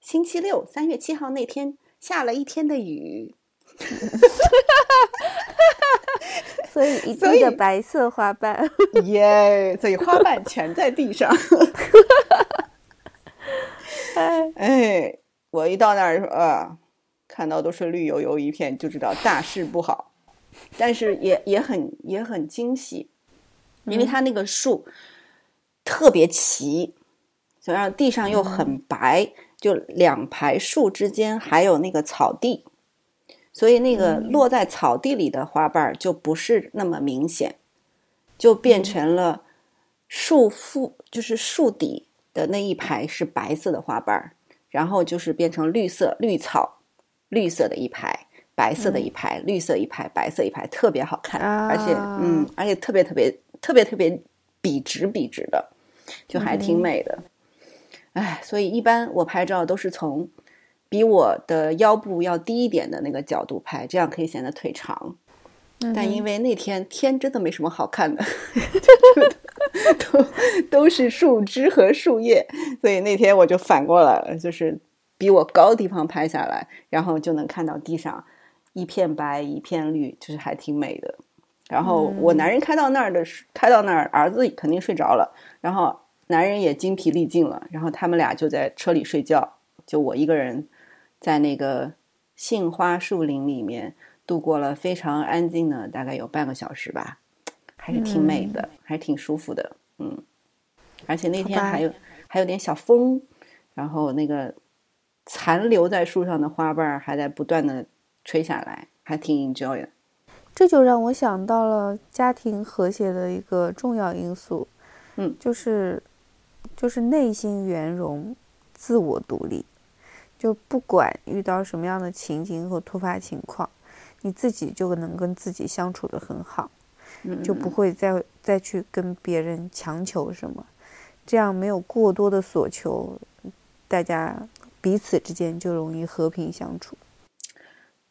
星期六三月七号那天下了一天的雨，[laughs] 所以一地的白色花瓣。耶，所以花瓣全在地上。[laughs] 哎，我一到那儿，啊，看到都是绿油油一片，就知道大事不好。但是也也很也很惊喜，因为它那个树特别齐，然后地上又很白，就两排树之间还有那个草地，所以那个落在草地里的花瓣就不是那么明显，就变成了树腹，就是树底。的那一排是白色的花瓣儿，然后就是变成绿色绿草，绿色的一排，白色的一排，绿色一排，白色一排，特别好看，而且啊嗯，而且特别特别特别特别笔直笔直的，就还挺美的。哎，所以一般我拍照都是从比我的腰部要低一点的那个角度拍，这样可以显得腿长。但因为那天天真的没什么好看的，[laughs] 都都是树枝和树叶，所以那天我就反过来了，就是比我高的地方拍下来，然后就能看到地上一片白一片绿，就是还挺美的。然后我男人开到那儿的，开到那儿，儿子肯定睡着了，然后男人也精疲力尽了，然后他们俩就在车里睡觉，就我一个人在那个杏花树林里面度过了非常安静的大概有半个小时吧，还是挺美的，还挺舒服的，嗯。而且那天还有还有点小风，然后那个残留在树上的花瓣还在不断的吹下来，还挺 enjoy 的。这就让我想到了家庭和谐的一个重要因素，嗯，就是就是内心圆融，自我独立。就不管遇到什么样的情景和突发情况，你自己就能跟自己相处的很好，嗯，就不会再再去跟别人强求什么，这样没有过多的所求，大家彼此之间就容易和平相处。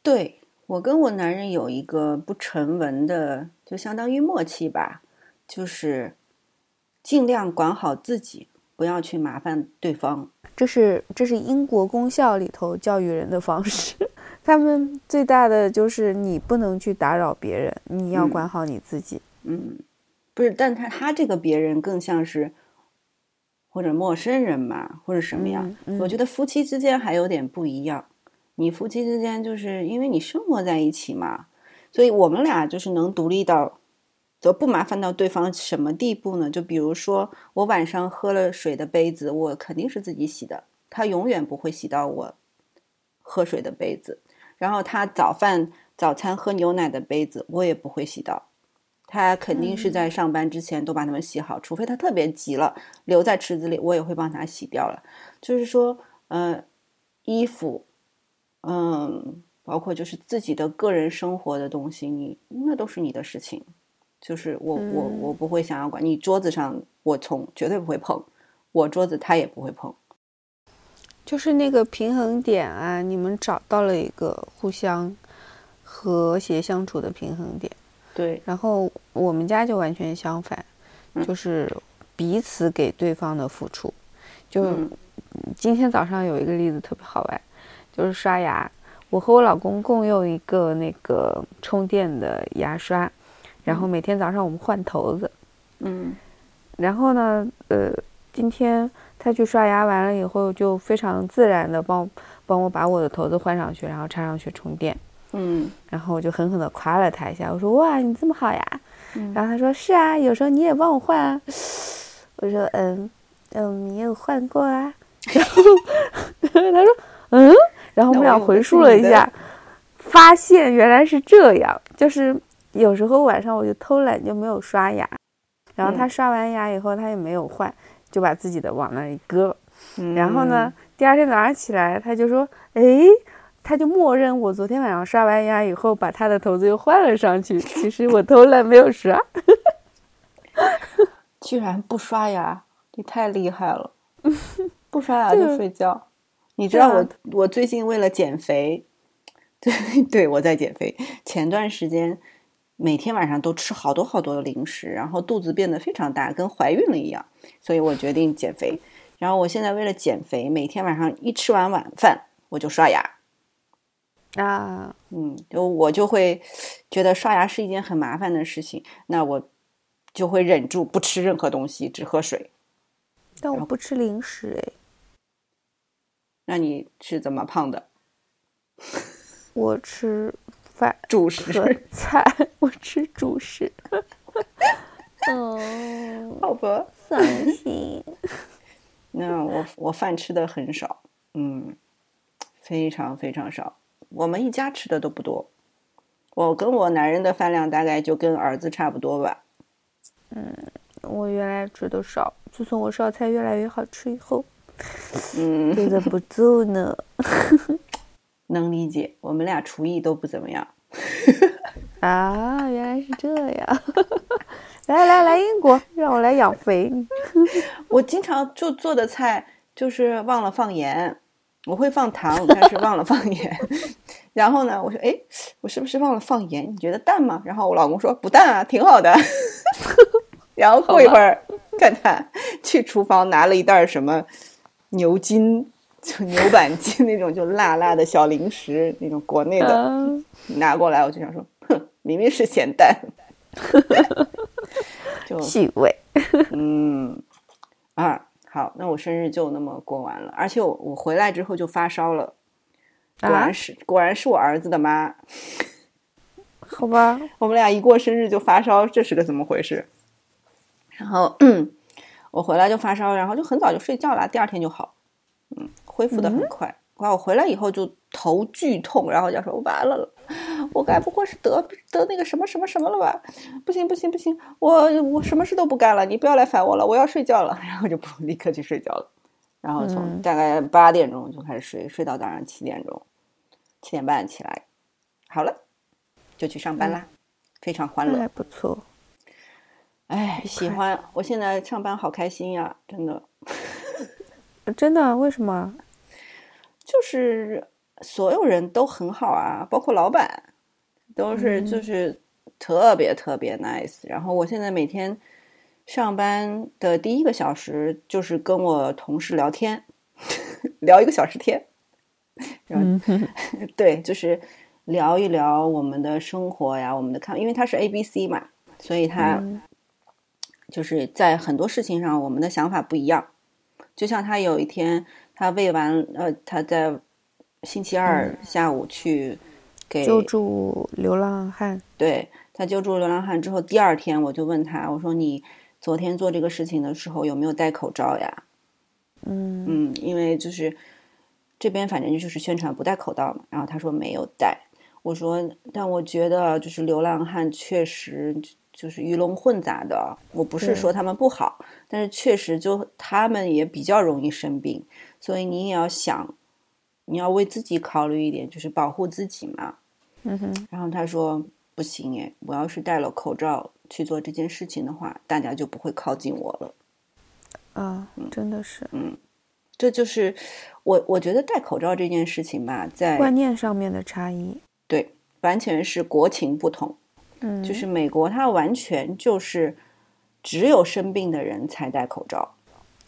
对我跟我男人有一个不成文的，就相当于默契吧，就是尽量管好自己，不要去麻烦对方。这是这是英国公校里头教育人的方式，[laughs] 他们最大的就是你不能去打扰别人，你要嗯管好你自己。嗯，不是，但他他这个别人更像是或者陌生人嘛，或者什么样？嗯嗯我觉得夫妻之间还有点不一样。你夫妻之间就是因为你生活在一起嘛，所以我们俩就是能独立到，则不麻烦到对方什么地步呢？就比如说我晚上喝了水的杯子，我肯定是自己洗的，他永远不会洗到我喝水的杯子。然后他早饭早餐喝牛奶的杯子，我也不会洗到。他肯定是在上班之前都把它们洗好，除非他特别急了，留在池子里，我也会帮他洗掉了。就是说，呃，衣服，嗯，包括就是自己的个人生活的东西，你那都是你的事情。就是我我我不会想要管你桌子上，我从绝对不会碰，我桌子他也不会碰。就是那个平衡点啊，你们找到了一个互相和谐相处的平衡点。对，然后我们家就完全相反，嗯就是彼此给对方的付出。就嗯今天早上有一个例子特别好玩，就是刷牙，我和我老公共用一个那个充电的牙刷，然后每天早上我们换头子。嗯然后呢，呃，今天他去刷牙完了以后，就非常自然的帮帮我把我的头子换上去，然后插上去充电。嗯然后我就狠狠的夸了他一下，我说：“哇，你这么好呀！”嗯然后他说：“是啊，有时候你也帮我换啊。”我说：“嗯嗯，你有换过啊？” [laughs] 然后他说：“嗯。”然后我们俩回溯了一下，发现原来是这样，就是有时候晚上我就偷懒就没有刷牙，然后他嗯刷完牙以后他也没有换，就把自己的往那里搁。嗯，然后呢，第二天早上起来，他就说：“哎，他就默认我昨天晚上刷完牙以后，把他的头子又换了上去。其实我偷懒没有刷。[laughs] 居然不刷牙，你太厉害了！[laughs] 不刷牙就睡觉。你知道我、啊我最近为了减肥，对 [laughs] 对，我在减肥。前段时间每天晚上都吃好多好多的零食，然后肚子变得非常大，跟怀孕了一样。所以我决定减肥。然后我现在为了减肥，每天晚上一吃完晚饭我就刷牙。啊，嗯，就我就会觉得刷牙是一件很麻烦的事情，那我就会忍住不吃任何东西，只喝水。但我不吃零食哎，那你是怎么胖的？[laughs] 我吃饭主和食？[laughs] 菜，我吃主食。嗯，[laughs] 好吧，伤心。[laughs] 那我我饭吃的很少，嗯，非常非常少。我们一家吃的都不多，我跟我男人的饭量大概就跟儿子差不多吧。嗯我原来吃的少，自从我烧菜越来越好吃以后，嗯，就忍不住呢。能理解，我们俩厨艺都不怎么样。[laughs] 啊，原来是这样！来来来，英国，让我来养肥。[laughs] 我经常就做的菜就是忘了放盐，我会放糖，但是忘了放盐。[laughs] 然后呢，我说，哎，我是不是忘了放盐？你觉得淡吗？然后我老公说不淡啊，挺好的。然后过一会儿，看他去厨房拿了一袋什么牛筋。就牛板筋那种，就辣辣的小零食，那种国内的拿过来，我就想说，哼，明明是咸蛋，[laughs] 就气味。嗯，啊，好，那我生日就那么过完了，而且我我回来之后就发烧了，果然是果然是我儿子的妈，[laughs] 好吧，我们俩一过生日就发烧，这是个怎么回事？然后 [clears throat] 我回来就发烧，然后就很早就睡觉了，第二天就好，嗯。恢复的很快，哇！我回来以后就头剧痛，然后就说完了，我该不会是得得那个什么什么什么了吧？不行不行不行，我我什么事都不干了，你不要来烦我了，我要睡觉了，[laughs] 然后就不立刻去睡觉了，然后从大概八点钟就开始睡，睡到早上七点钟，七点半起来，好了，就去上班啦，非常欢乐，还不错，哎，喜欢，我现在上班好开心呀，真的，[laughs] 真的，为什么？就是所有人都很好啊，包括老板，都是就是特别特别 nice。然后我现在每天上班的第一个小时就是跟我同事聊天，[laughs] 聊一个小时天。嗯，[laughs] 对，就是聊一聊我们的生活呀，我们的看，因为他是 A B C 嘛，所以他就是在很多事情上我们的想法不一样。就像他有一天。他喂完，呃，他在星期二下午去给救助流浪汉。对他救助流浪汉之后，第二天我就问他，我说你昨天做这个事情的时候有没有戴口罩呀？嗯嗯，因为就是这边反正就是宣传不戴口罩嘛。然后他说没有戴。我说，但我觉得就是流浪汉确实就是鱼龙混杂的。我不是说他们不好，但是确实就他们也比较容易生病。所以你也要想，你要为自己考虑一点，就是保护自己嘛。嗯哼。然后他说：“不行哎，我要是戴了口罩去做这件事情的话，大家就不会靠近我了。”啊，真的是。嗯，这就是我我觉得戴口罩这件事情吧，在观念上面的差异。对，完全是国情不同。嗯，就是美国，它完全就是只有生病的人才戴口罩。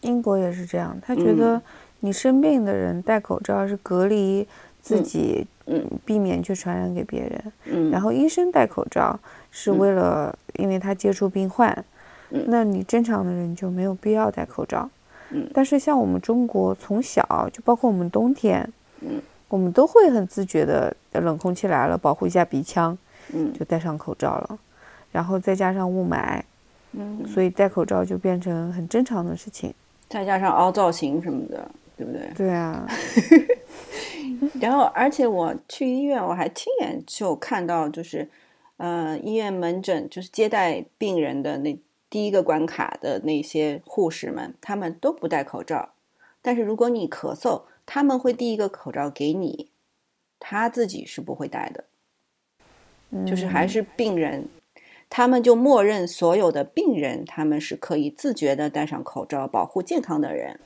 英国也是这样，他觉得。你生病的人戴口罩是隔离自己，嗯，避免去传染给别人。嗯，然后医生戴口罩是为了，因为他接触病患。嗯，那你正常的人就没有必要戴口罩。嗯，但是像我们中国从小就包括我们冬天，嗯，我们都会很自觉的，冷空气来了保护一下鼻腔，嗯，就戴上口罩了。然后再加上雾霾，嗯，所以戴口罩就变成很正常的事情。再加上凹造型什么的。对不对？对啊，[laughs] 然后而且我去医院，我还亲眼就看到，就是，呃，医院门诊就是接待病人的那第一个关卡的那些护士们，他们都不戴口罩。但是如果你咳嗽，他们会第一个口罩给你，他自己是不会戴的。就是还是病人，他们就默认所有的病人，他们是可以自觉的戴上口罩，保护健康的人。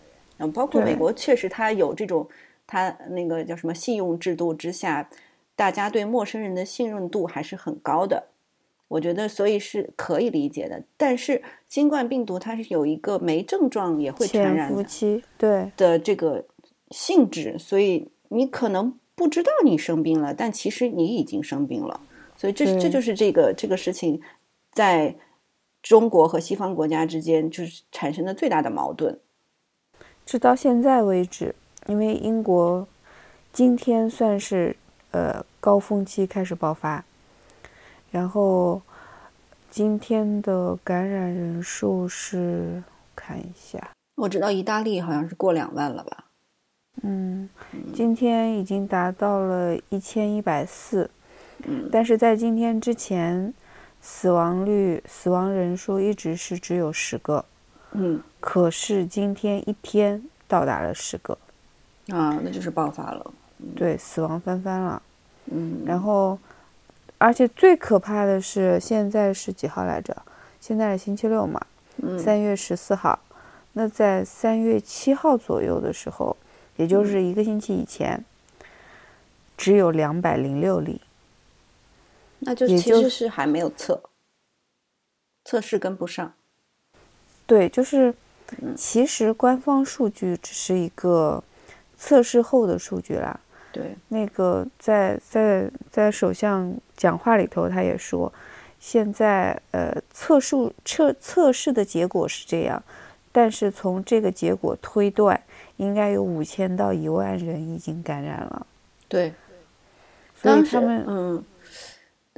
包括美国，确实他有这种，他那个叫什么信用制度之下，大家对陌生人的信任度还是很高的。我觉得，所以是可以理解的。但是，新冠病毒它是有一个没症状也会传染的，对的这个性质，所以你可能不知道你生病了，但其实你已经生病了。所以，这这就是这个这个事情在中国和西方国家之间就是产生的最大的矛盾。直到现在为止，因为英国今天算是呃高峰期开始爆发，然后今天的感染人数是看一下，我知道意大利好像是过两万了吧？嗯，今天已经达到了一千一百四，嗯，但是在今天之前，死亡率、死亡人数一直是只有十个。嗯，可是今天一天到达了十个，啊，那就是爆发了。对，死亡翻番了。嗯，然后，而且最可怕的是，现在是几号来着？现在是星期六嘛，嗯三月十四号。那在三月七号左右的时候，也就是一个星期以前，只有两百零六例。那就其实是还没有测，测试跟不上。对，就是嗯其实官方数据只是一个测试后的数据啦。对，那个在在在首相讲话里头，他也说，现在呃测试测测试的结果是这样，但是从这个结果推断，应该有五千到一万人已经感染了。对，所以他们嗯，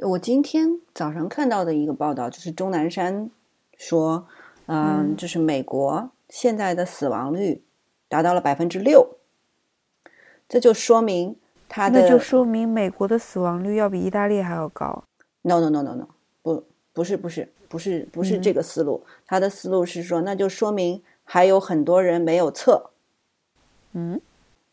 我今天早上看到的一个报道，就是钟南山说，嗯，嗯就是美国现在的死亡率达到了百分之六，这就说明他的那就说明美国的死亡率要比意大利还要高。no no no no no 不不是不是不是不是嗯这个思路，他的思路是说，那就说明还有很多人没有测，嗯，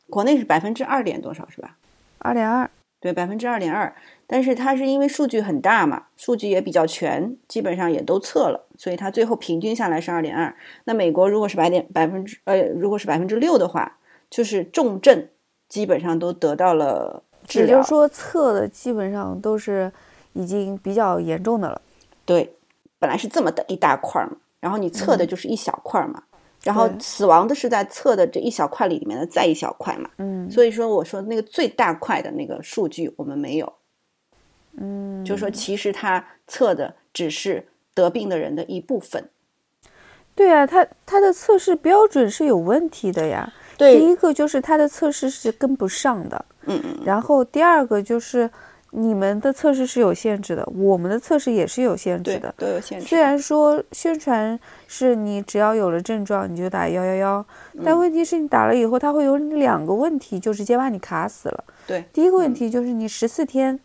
国内是百分之二点多少是吧？二点二。对，百分之二点二，但是它是因为数据很大嘛，数据也比较全，基本上也都测了，所以它最后平均下来是二点二。那美国如果是百点百分之呃，如果是百分之六的话，就是重症基本上都得到了治疗。也就是说，测的基本上都是已经比较严重的了。对，本来是这么的一大块儿嘛，然后你测的就是一小块儿嘛，然后死亡的是在测的这一小块里面的再一小块嘛。嗯所以说，我说那个最大块的那个数据我们没有。嗯，就说其实他测的只是得病的人的一部分。对啊，他他的测试标准是有问题的呀。对第，一个就是他的测试是跟不上的，嗯嗯，然后第二个就是你们的测试是有限制的，我们的测试也是有限制的。都有限制。虽然说宣传是你只要有了症状你就打幺幺幺，但问题是你打了以后，它会有两个问题，就直接把你卡死了。对，第一个问题就是你十四天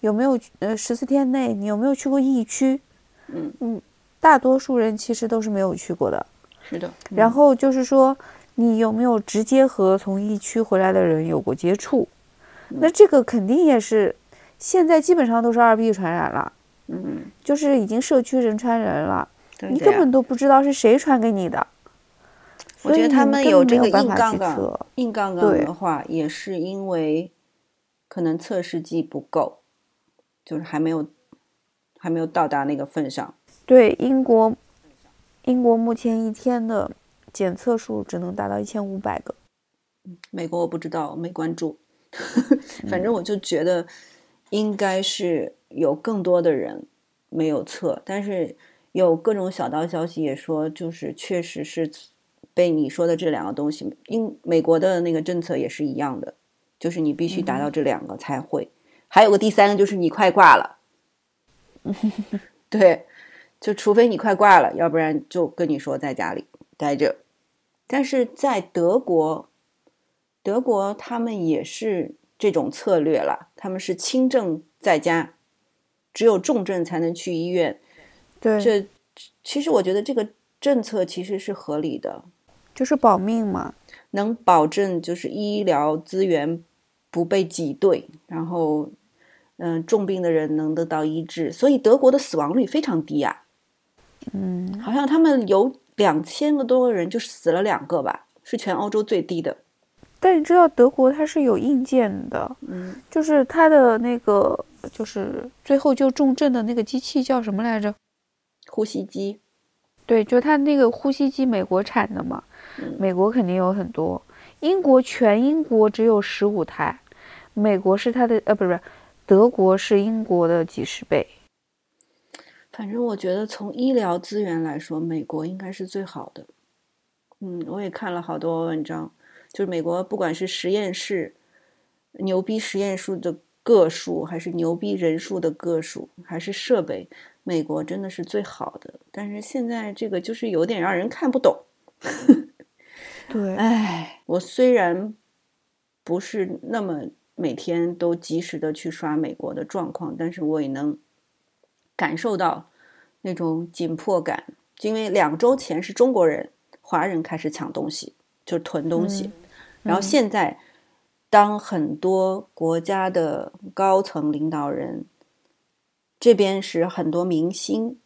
有没有呃十四天内你有没有去过疫区？嗯嗯，大多数人其实都是没有去过的。是的。然后就是说，你有没有直接和从疫区回来的人有过接触？那这个肯定也是，现在基本上都是二 B 传染了，嗯，就是已经社区人传人了，你根本都不知道是谁传给你的。我觉得他们有这个硬杠杠，硬杠杠的话，也是因为可能测试剂不够，就是还没有还没有到达那个份上。对英国，英国目前一天的检测数只能达到一千五百个。美国我不知道，没关注。[laughs] 反正我就觉得应该是有更多的人没有测，但是有各种小道消息也说，就是确实是被你说的这两个东西，英美国的那个政策也是一样的，就是你必须达到这两个才会。还有个第三个就是你快挂了，[laughs] 对，就除非你快挂了，要不然就跟你说在家里待着。但是在德国，德国他们也是这种策略了，他们是轻症在家，只有重症才能去医院。对，这其实我觉得这个政策其实是合理的，就是保命嘛。能保证就是医疗资源不被挤兑，然后嗯、重病的人能得到医治，所以德国的死亡率非常低啊，嗯，好像他们有两千个多个人就死了两个吧，是全欧洲最低的。但你知道德国它是有硬件的，嗯，就是它的那个就是最后就重症的那个机器叫什么来着？呼吸机，对，就它那个呼吸机，美国产的嘛，嗯美国肯定有很多。英国全英国只有十五台，美国是它的呃，不是不是，德国是英国的几十倍。反正我觉得从医疗资源来说，美国应该是最好的。嗯，我也看了好多文章，就是美国不管是实验室牛逼实验数的个数，还是牛逼人数的个数，还是设备，美国真的是最好的。但是现在这个就是有点让人看不懂。对，[laughs] 哎，我虽然不是那么每天都及时的去刷美国的状况，但是我也能感受到那种紧迫感。因为两周前是中国人、华人开始抢东西，就是囤东西，嗯然后现在当很多国家的高层领导人，这边是很多明星，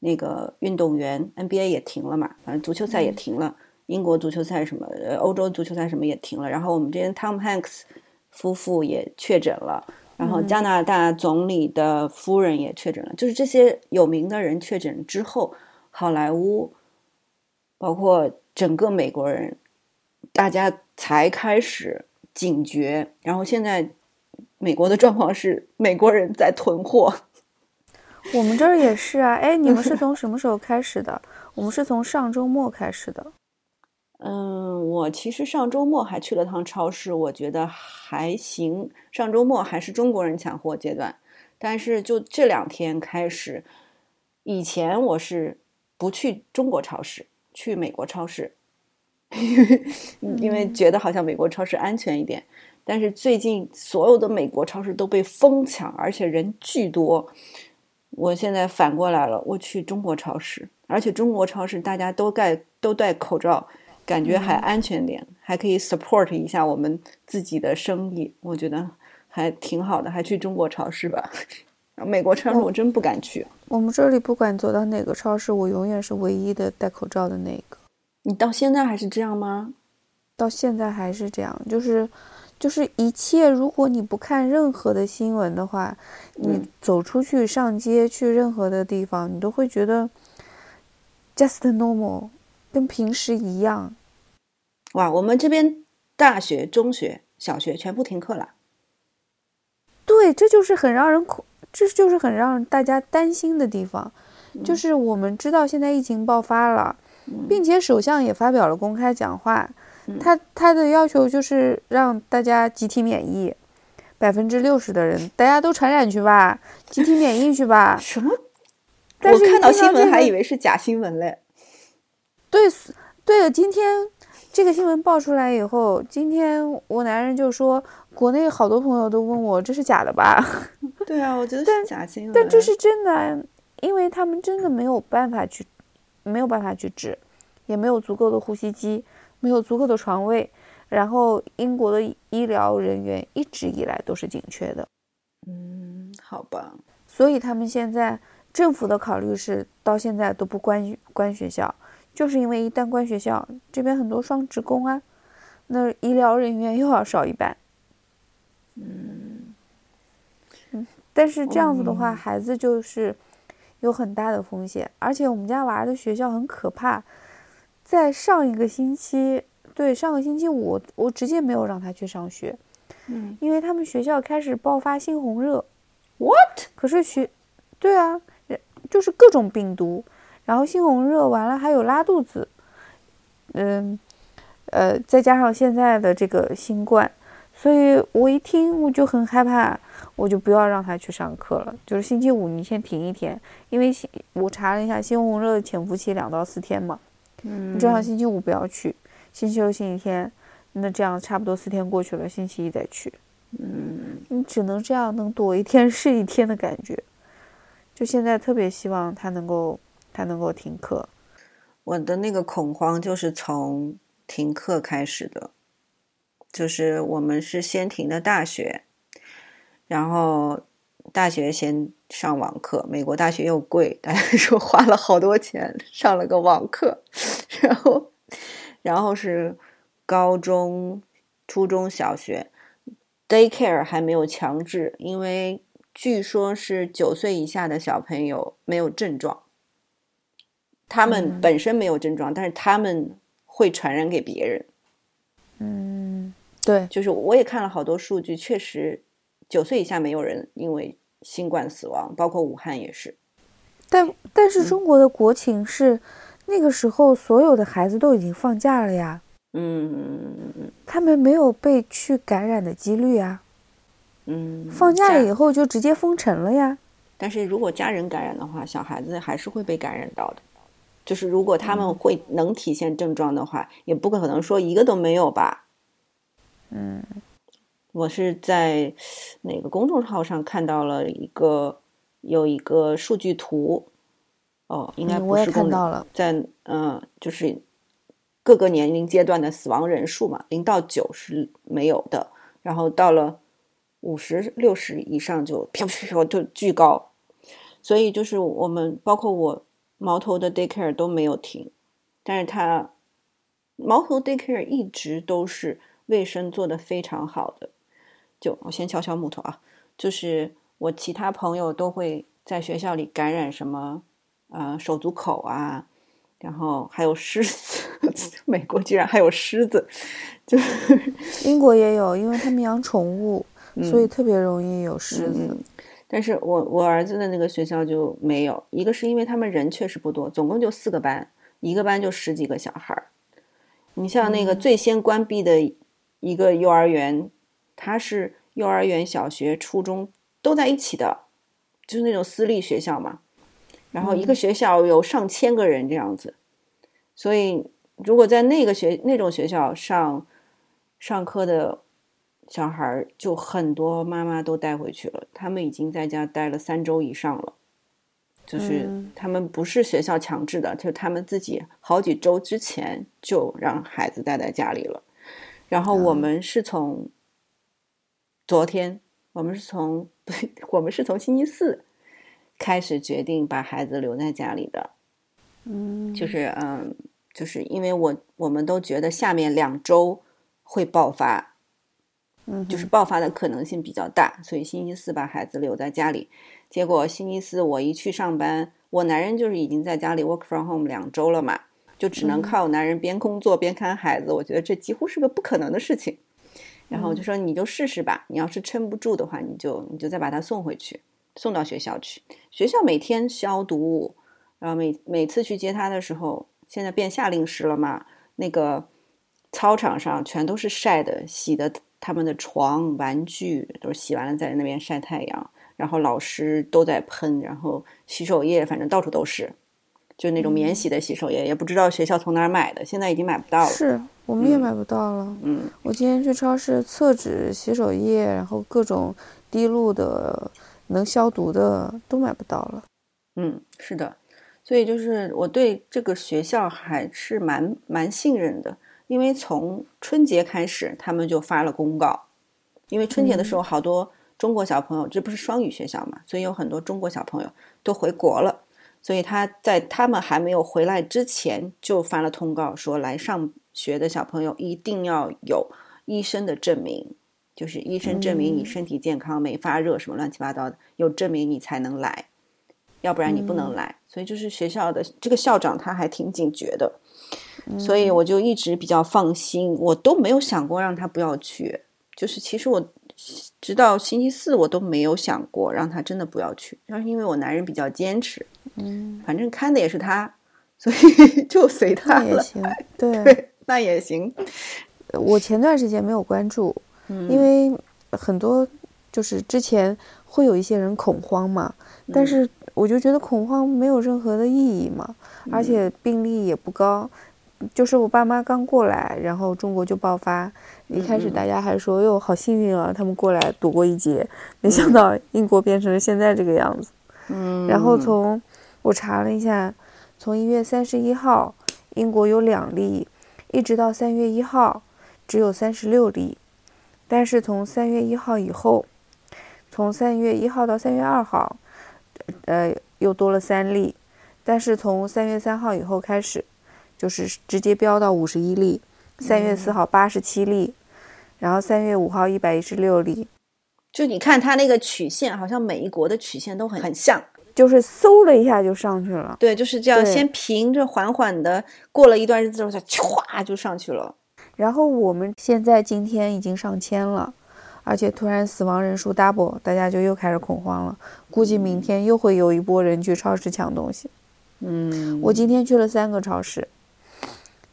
那个运动员，NBA 也停了嘛，反正足球赛也停了，英国足球赛什么，呃，欧洲足球赛什么也停了。然后我们这边 Tom Hanks 夫妇也确诊了，然后加拿大总理的夫人也确诊了，就是这些有名的人确诊之后，好莱坞，包括整个美国人，大家才开始警觉。然后现在美国的状况是，美国人在囤货。我们这儿也是啊，哎，你们是 [laughs] 从什么时候开始的？我们是从上周末开始的。嗯，我其实上周末还去了趟超市，我觉得还行。上周末还是中国人抢货阶段，但是就这两天开始，以前我是不去中国超市，去美国超市，因为因为觉得好像美国超市安全一点。但是最近所有的美国超市都被疯抢，而且人巨多。我现在反过来了，我去中国超市，而且中国超市大家都戴都戴口罩，感觉还安全点，还可以 support 一下我们自己的生意，我觉得还挺好的，还去中国超市吧。美国超市我真不敢去。我们这里不管走到哪个超市，我永远是唯一的戴口罩的那个。你到现在还是这样吗？到现在还是这样，就是。就是一切，如果你不看任何的新闻的话，你走出去上街去任何的地方，你都会觉得 just normal，跟平时一样。哇，我们这边大学、中学、小学全部停课了。对，这就是很让人恐，这就是很让大家担心的地方。就是我们知道现在疫情爆发了，并且首相也发表了公开讲话。他他的要求就是让大家集体免疫，百分之六十的人大家都传染去吧，[laughs] 集体免疫去吧。什么？我看到新闻还以为是假新闻嘞。对，对了，今天这个新闻爆出来以后，今天我男人就说，国内好多朋友都问我这是假的吧？对啊，我觉得是假新闻。但这是真的，因为他们真的没有办法去，没有办法去治，也没有足够的呼吸机。没有足够的床位，然后英国的医疗人员一直以来都是紧缺的。嗯，好吧。所以他们现在政府的考虑是，到现在都不关关学校，就是因为一旦关学校，这边很多双职工啊，那医疗人员又要少一半。嗯嗯，但是这样子的话，孩子就是有很大的风险，而且我们家娃的学校很可怕。在上一个星期，对上个星期五，我直接没有让他去上学，嗯，因为他们学校开始爆发猩红热，what？可是学，对啊，就是各种病毒，然后猩红热完了还有拉肚子，嗯，呃，再加上现在的这个新冠，所以我一听我就很害怕，我就不要让他去上课了，就是星期五你先停一天，因为我查了一下，猩红热的潜伏期两到四天嘛。你正好星期五不要去，星期六、星期天，那这样差不多四天过去了，星期一再去。嗯，你只能这样，能躲一天是一天的感觉。就现在特别希望他能够，他能够停课。我的那个恐慌就是从停课开始的，就是我们是先停的大学，然后大学先。上网课，美国大学又贵，大家说花了好多钱上了个网课，然后，然后是高中、初中小学，daycare 还没有强制，因为据说是九岁以下的小朋友没有症状，他们本身没有症状，但是他们会传染给别人。嗯，对，就是我也看了好多数据，确实九岁以下没有人因为。新冠死亡，包括武汉也是，但但是中国的国情是，那个时候所有的孩子都已经放假了呀，嗯，他们没有被去感染的几率啊，嗯，放假了以后就直接封城了呀。但是如果家人感染的话，小孩子还是会被感染到的，就是如果他们会能体现症状的话，也不可能说一个都没有吧，嗯。我是在哪个公众号上看到了一个有一个数据图，哦，应该不是看到了，在嗯，就是各个年龄阶段的死亡人数嘛，零到九是没有的，然后到了五十六十以上就飘飘飘就巨高，所以就是我们包括我毛头的 daycare 都没有停，但是它毛头 daycare 一直都是卫生做得非常好的。就我先敲敲木头啊，就是我其他朋友都会在学校里感染什么呃手足口啊，然后还有狮子，[laughs] 美国居然还有狮子，就是 [laughs] 英国也有，因为他们养宠物，所以特别容易有狮子。但是我我儿子的那个学校就没有，一个是因为他们人确实不多，总共就四个班，一个班就十几个小孩儿。你像那个最先关闭的一个幼儿园。它是幼儿园、小学、初中都在一起的，就是那种私立学校嘛。然后一个学校有上千个人这样子，所以如果在那个学那种学校上上课的小孩，就很多妈妈都带回去了。他们已经在家待了三周以上了，就是他们不是学校强制的，就他们自己好几周之前就让孩子待在家里了。然后我们是从。昨天我们是从不，[laughs] 我们是从星期四开始决定把孩子留在家里的。嗯，就是嗯，就是因为我我们都觉得下面两周会爆发，嗯，就是爆发的可能性比较大，所以星期四把孩子留在家里。结果星期四我一去上班，我男人就是已经在家里 work from home 两周了嘛，就只能靠男人边工作边看孩子。我觉得这几乎是个不可能的事情。然后我就说你就试试吧，你要是撑不住的话，你就你就再把他送回去，送到学校去。学校每天消毒，然后每每次去接他的时候，现在变夏令时了嘛，那个操场上全都是晒的、洗的，他们的床、玩具都是洗完了在那边晒太阳，然后老师都在喷，然后洗手液反正到处都是。就那种免洗的洗手液，也不知道学校从哪儿买的，现在已经买不到了。是，我们也买不到了。嗯，我今天去超市，厕纸、洗手液，然后各种滴露的、能消毒的都买不到了。嗯，是的，所以就是我对这个学校还是蛮蛮信任的，因为从春节开始他们就发了公告，因为春节的时候好多中国小朋友，这不是双语学校嘛，所以有很多中国小朋友都回国了。所以他在他们还没有回来之前就发了通告，说来上学的小朋友一定要有医生的证明，就是医生证明你身体健康，没发热什么乱七八糟的，有证明你才能来，要不然你不能来。所以就是学校的这个校长他还挺警觉的，所以我就一直比较放心，我都没有想过让他不要去。就是其实我。直到星期四，我都没有想过让他真的不要去，但是因为我男人比较坚持，嗯，反正看的也是他，所以 [laughs] 就随他也行，对，[laughs] 那也行。我前段时间没有关注，因为很多就是之前会有一些人恐慌嘛，但是我就觉得恐慌没有任何的意义嘛，而且病例也不高。就是我爸妈刚过来，然后中国就爆发。一开始大家还说哟，好幸运啊，他们过来躲过一劫。没想到英国变成了现在这个样子。嗯。然后从我查了一下，从一月三十一号英国有两例，一直到三月一号只有三十六例。但是从三月一号以后，从三月一号到三月二号，呃，又多了三例。但是从三月三号以后开始。就是直接飙到五十一例，三月四号八十七例，然后三月五号一百一十六例。就你看它那个曲线，好像每一国的曲线都很很像，就是嗖的一下就上去了。对，就是这样，先平着缓缓的，过了一段日子之后，它歘就上去了。然后我们现在今天已经上千了，而且突然死亡人数 double，大家就又开始恐慌了。估计明天又会有一波人去超市抢东西。嗯，我今天去了三个超市。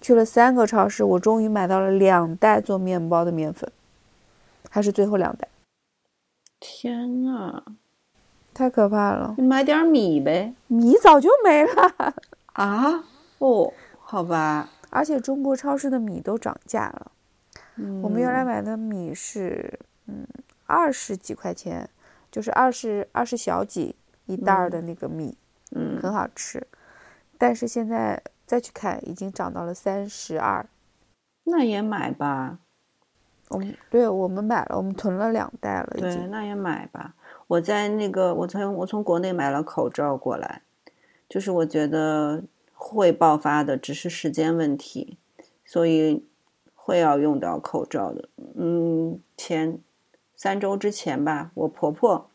去了三个超市，我终于买到了两袋做面包的面粉，还是最后两袋。天呐，太可怕了！你买点米呗，米早就没了啊！哦，好吧。而且中国超市的米都涨价了。嗯，我们原来买的米是嗯二十几块钱，就是二十二十小几一袋的那个米，嗯，很好吃。但是现在。再去看，已经涨到了三十二。那也买吧。我们对我们买了，我们囤了两袋了。对，那也买吧。我在那个，我从我从国内买了口罩过来，就是我觉得会爆发的，只是时间问题，所以会要用到口罩的。嗯，前三周之前吧，我婆婆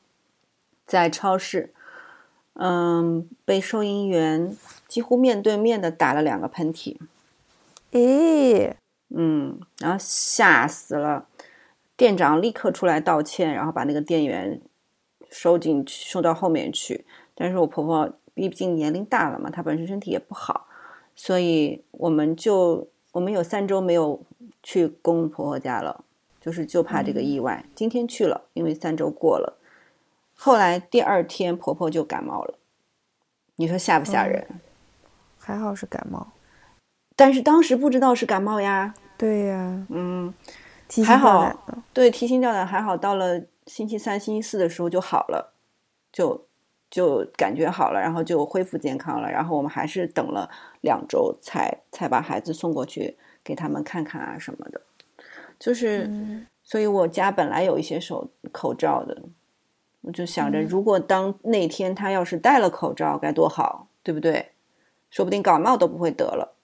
在超市，嗯，被收银员几乎面对面的打了两个喷嚏。咦？嗯，然后吓死了，店长立刻出来道歉，然后把那个店员收进去，收到后面去。但是我婆婆毕竟年龄大了嘛，她本身身体也不好，所以我们就我们有三周没有去公公婆婆家了，就是就怕这个意外。今天去了，因为三周过了，后来第二天婆婆就感冒了，你说吓不吓人？还好是感冒。但是当时不知道是感冒呀。对呀，嗯，还好，对，提心吊胆还好。到了星期三、星期四的时候就好了，就就感觉好了，然后就恢复健康了。然后我们还是等了两周才才把孩子送过去给他们看看啊什么的。就是，所以我家本来有一些手口罩的，我就想着，如果当那天他要是戴了口罩该多好，对不对？说不定感冒都不会得了。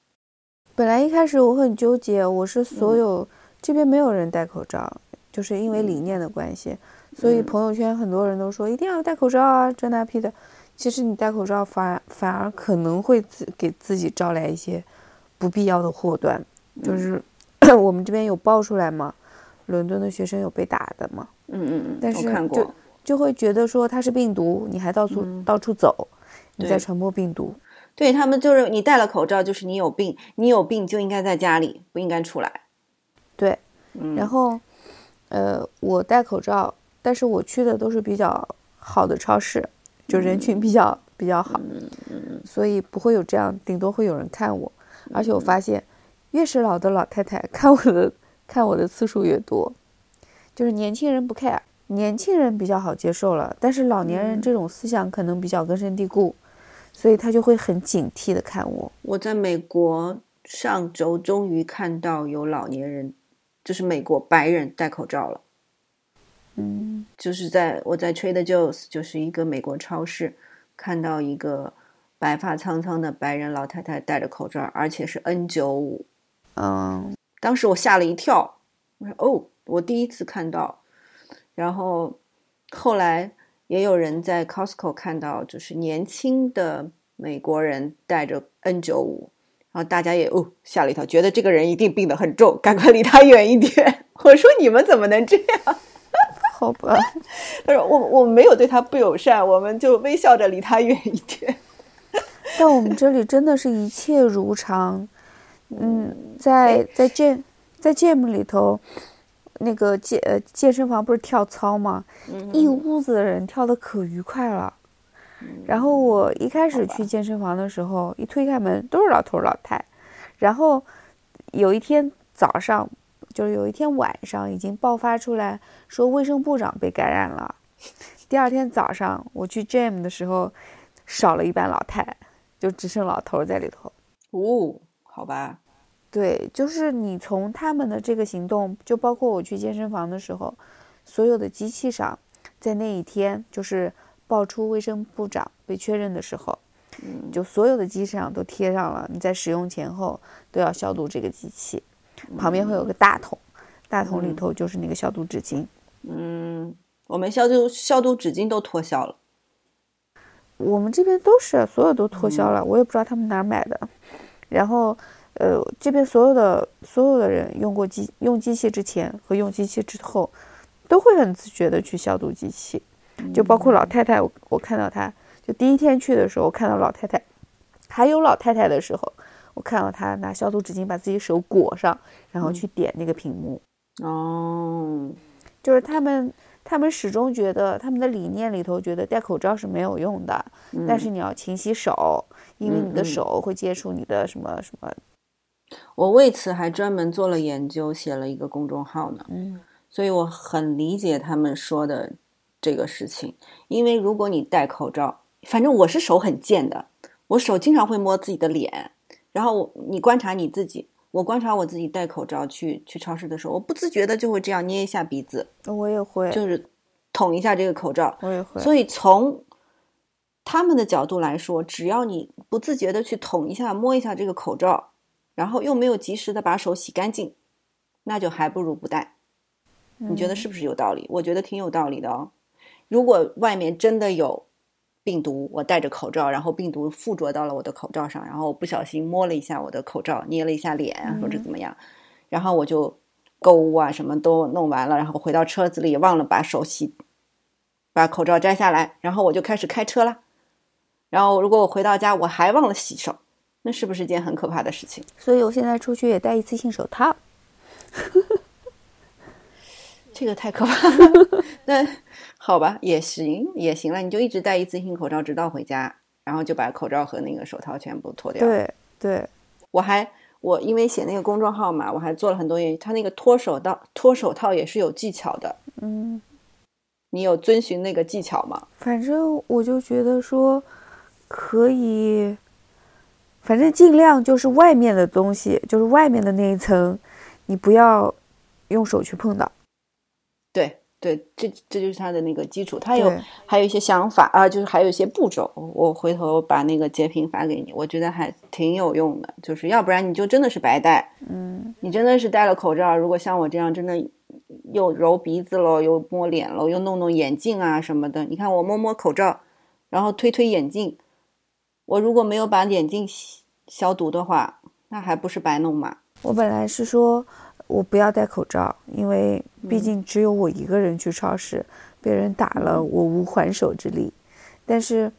本来一开始我很纠结，我是所有这边没有人戴口罩，就是因为理念的关系，所以朋友圈很多人都说一定要戴口罩啊，这那屁的。其实你戴口罩反反而可能会自给自己招来一些不必要的祸端，就是 [coughs] 我们这边有爆出来嘛，伦敦的学生有被打的嘛，嗯嗯嗯，但是就就会觉得说它是病毒，你还到处到处走，你在传播病毒。对他们就是你戴了口罩，就是你有病，你有病就应该在家里，不应该出来。对，然后，呃，我戴口罩，但是我去的都是比较好的超市，就人群比较比较好，所以不会有这样，顶多会有人看我。而且我发现，越是老的老太太看我的看我的次数越多，就是年轻人不 care，年轻人比较好接受了，但是老年人这种思想可能比较根深蒂固。所以他就会很警惕的看我。我在美国上周终于看到有老年人，就是美国白人戴口罩了。嗯，就是在我在 Trader Joe's，就是一个美国超市，看到一个白发苍苍的白人老太太戴着口罩，而且是 N 九五。嗯，当时我吓了一跳，我说：“哦，我第一次看到。”然后后来。也有人在 Costco 看到，就是年轻的美国人戴着 N95，然后大家也哦吓了一跳，觉得这个人一定病得很重，赶快离他远一点。[laughs] 我说你们怎么能这样？他说我我没有对他不友善，我们就微笑着离他远一点。[laughs] 但我们这里真的是一切如常。嗯，在在健在 gym 里头。那个健呃健身房不是跳操吗？一屋子的人跳的可愉快了。然后我一开始去健身房的时候，一推开门都是老头老太。然后有一天早上，就是有一天晚上，已经爆发出来说卫生部长被感染了。第二天早上我去 gym 的时候，少了一半老太，就只剩老头在里头。哦，好吧。对，就是你从他们的这个行动，就包括我去健身房的时候，所有的机器上，在那一天就是爆出卫生部长被确认的时候，嗯，就所有的机器上都贴上了，你在使用前后都要消毒这个机器，旁边会有个大桶，大桶里头就是那个消毒纸巾。嗯，我们消毒消毒纸巾都脱销了，我们这边都是所有都脱销了，我也不知道他们哪儿买的，然后。呃，这边所有的所有的人用过机用机器之前和用机器之后，都会很自觉的去消毒机器，就包括老太太，我我看到她，就第一天去的时候，我看到老太太，还有老太太的时候，我看到他拿消毒纸巾把自己手裹上，然后去点那个屏幕。哦，就是他们，他们始终觉得他们的理念里头觉得戴口罩是没有用的，但是你要勤洗手，因为你的手会接触你的什么什么。我为此还专门做了研究，写了一个公众号呢。嗯，所以我很理解他们说的这个事情。因为如果你戴口罩，反正我是手很贱的，我手经常会摸自己的脸，然后你观察你自己，我观察我自己戴口罩去去超市的时候，我不自觉的就会这样捏一下鼻子，我也会，就是捅一下这个口罩。我也会。所以从他们的角度来说，只要你不自觉的去捅一下、摸一下这个口罩，然后又没有及时的把手洗干净，那就还不如不戴。你觉得是不是有道理？我觉得挺有道理的哦。如果外面真的有病毒，我戴着口罩，然后病毒附着到了我的口罩上，然后我不小心摸了一下我的口罩，捏了一下脸啊，或者怎么样，然后我就购物啊什么都弄完了，然后回到车子里忘了把手洗，把口罩摘下来，然后我就开始开车了。然后如果我回到家我还忘了洗手，那是不是一件很可怕的事情？所以我现在出去也戴一次性手套。这个太可怕了。[laughs] 那好吧，也行，也行了。你就一直戴一次性口罩，直到回家，然后就把口罩和那个手套全部脱掉。对对，我还我因为写那个公众号嘛，我还做了很多研究。他那个脱手套脱手套也是有技巧的。嗯，你有遵循那个技巧吗？反正我就觉得说可以，反正尽量就是外面的东西，就是外面的那一层，你不要用手去碰到。对对，这这就是他的那个基础。他有还有一些想法啊，就是还有一些步骤。我回头把那个截屏发给你，我觉得还挺有用的。就是要不然你就真的是白戴。嗯，你真的是戴了口罩，如果像我这样，真的又揉鼻子喽，又摸脸喽，又弄弄眼镜啊什么的。你看我摸摸口罩，然后推推眼镜，我如果没有把眼镜消毒的话，那还不是白弄嘛？我本来是说。我不要戴口罩，因为毕竟只有我一个人去超市，被人打了，我无还手之力。但是，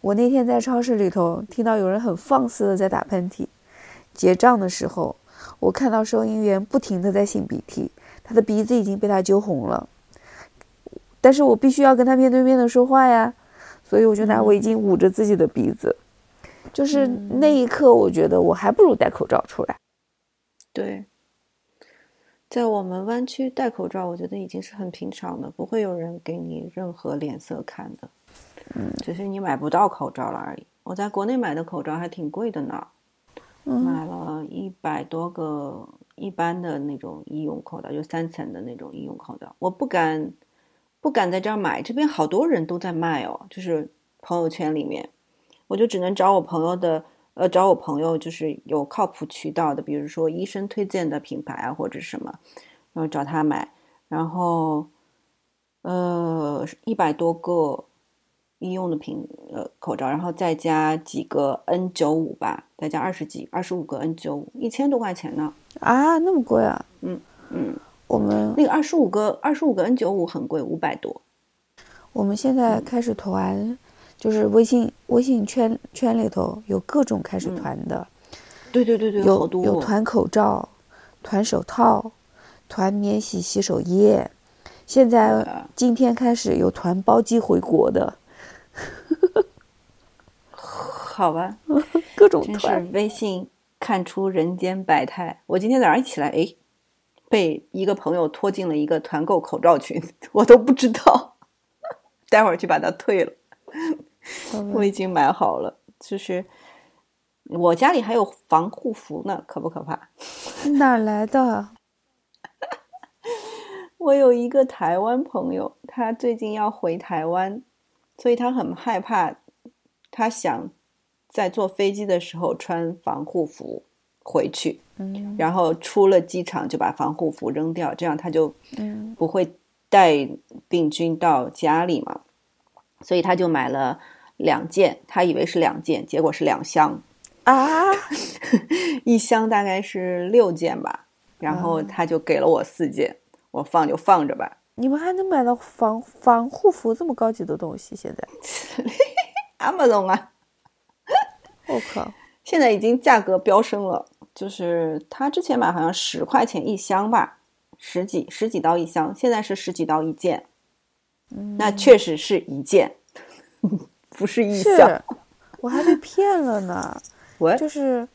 我那天在超市里头听到有人很放肆的在打喷嚏，结账的时候，我看到收银员不停的在擤鼻涕，他的鼻子已经被他揪红了。但是我必须要跟他面对面的说话呀，所以我就拿围巾捂着自己的鼻子。就是那一刻，我觉得我还不如戴口罩出来。对。在我们湾区戴口罩，我觉得已经是很平常的，不会有人给你任何脸色看的。嗯，只是你买不到口罩了而已。我在国内买的口罩还挺贵的呢，买了一百多个一般的那种医用口罩，就三层的那种医用口罩。我不敢，不敢在这儿买，这边好多人都在卖哦，就是朋友圈里面，我就只能找我朋友的。呃，找我朋友就是有靠谱渠道的，比如说医生推荐的品牌啊，或者什么，然后找他买，然后，呃，一百多个医用的品呃口罩，然后再加几个 N 九五吧，再加二十几二十五个 N 九五，一千多块钱呢。啊，那么贵啊？嗯嗯，我们那个二十五个二十五个 N 九五很贵，五百多。我们现在开始团。就是微信微信圈圈里头有各种开始团的，对对对对，有有团口罩、团手套、团免洗洗手液，现在今天开始有团包机回国的，[laughs] 好吧，各种团。微信看出人间百态。我今天早上一起来，哎，被一个朋友拖进了一个团购口罩群，[laughs] 我都不知道，[laughs] 待会儿去把它退了。我已经买好了，就是我家里还有防护服呢，可不可怕？[laughs] 哪来的？[laughs] 我有一个台湾朋友，他最近要回台湾，所以他很害怕，他想在坐飞机的时候穿防护服回去，嗯，然后出了机场就把防护服扔掉，这样他就嗯不会带病菌到家里嘛。所以他就买了两件，他以为是两件，结果是两箱啊！[laughs] 一箱大概是六件吧，然后他就给了我四件，我放就放着吧。你们还能买到防防护服这么高级的东西？现在，[laughs] Amazon 啊！[laughs] 我靠，现在已经价格飙升了，就是他之前买好像十块钱一箱吧，十几十几刀一箱，现在是十几刀一件。那确实是一件，不是一箱。我还被骗了呢。[laughs] 我就是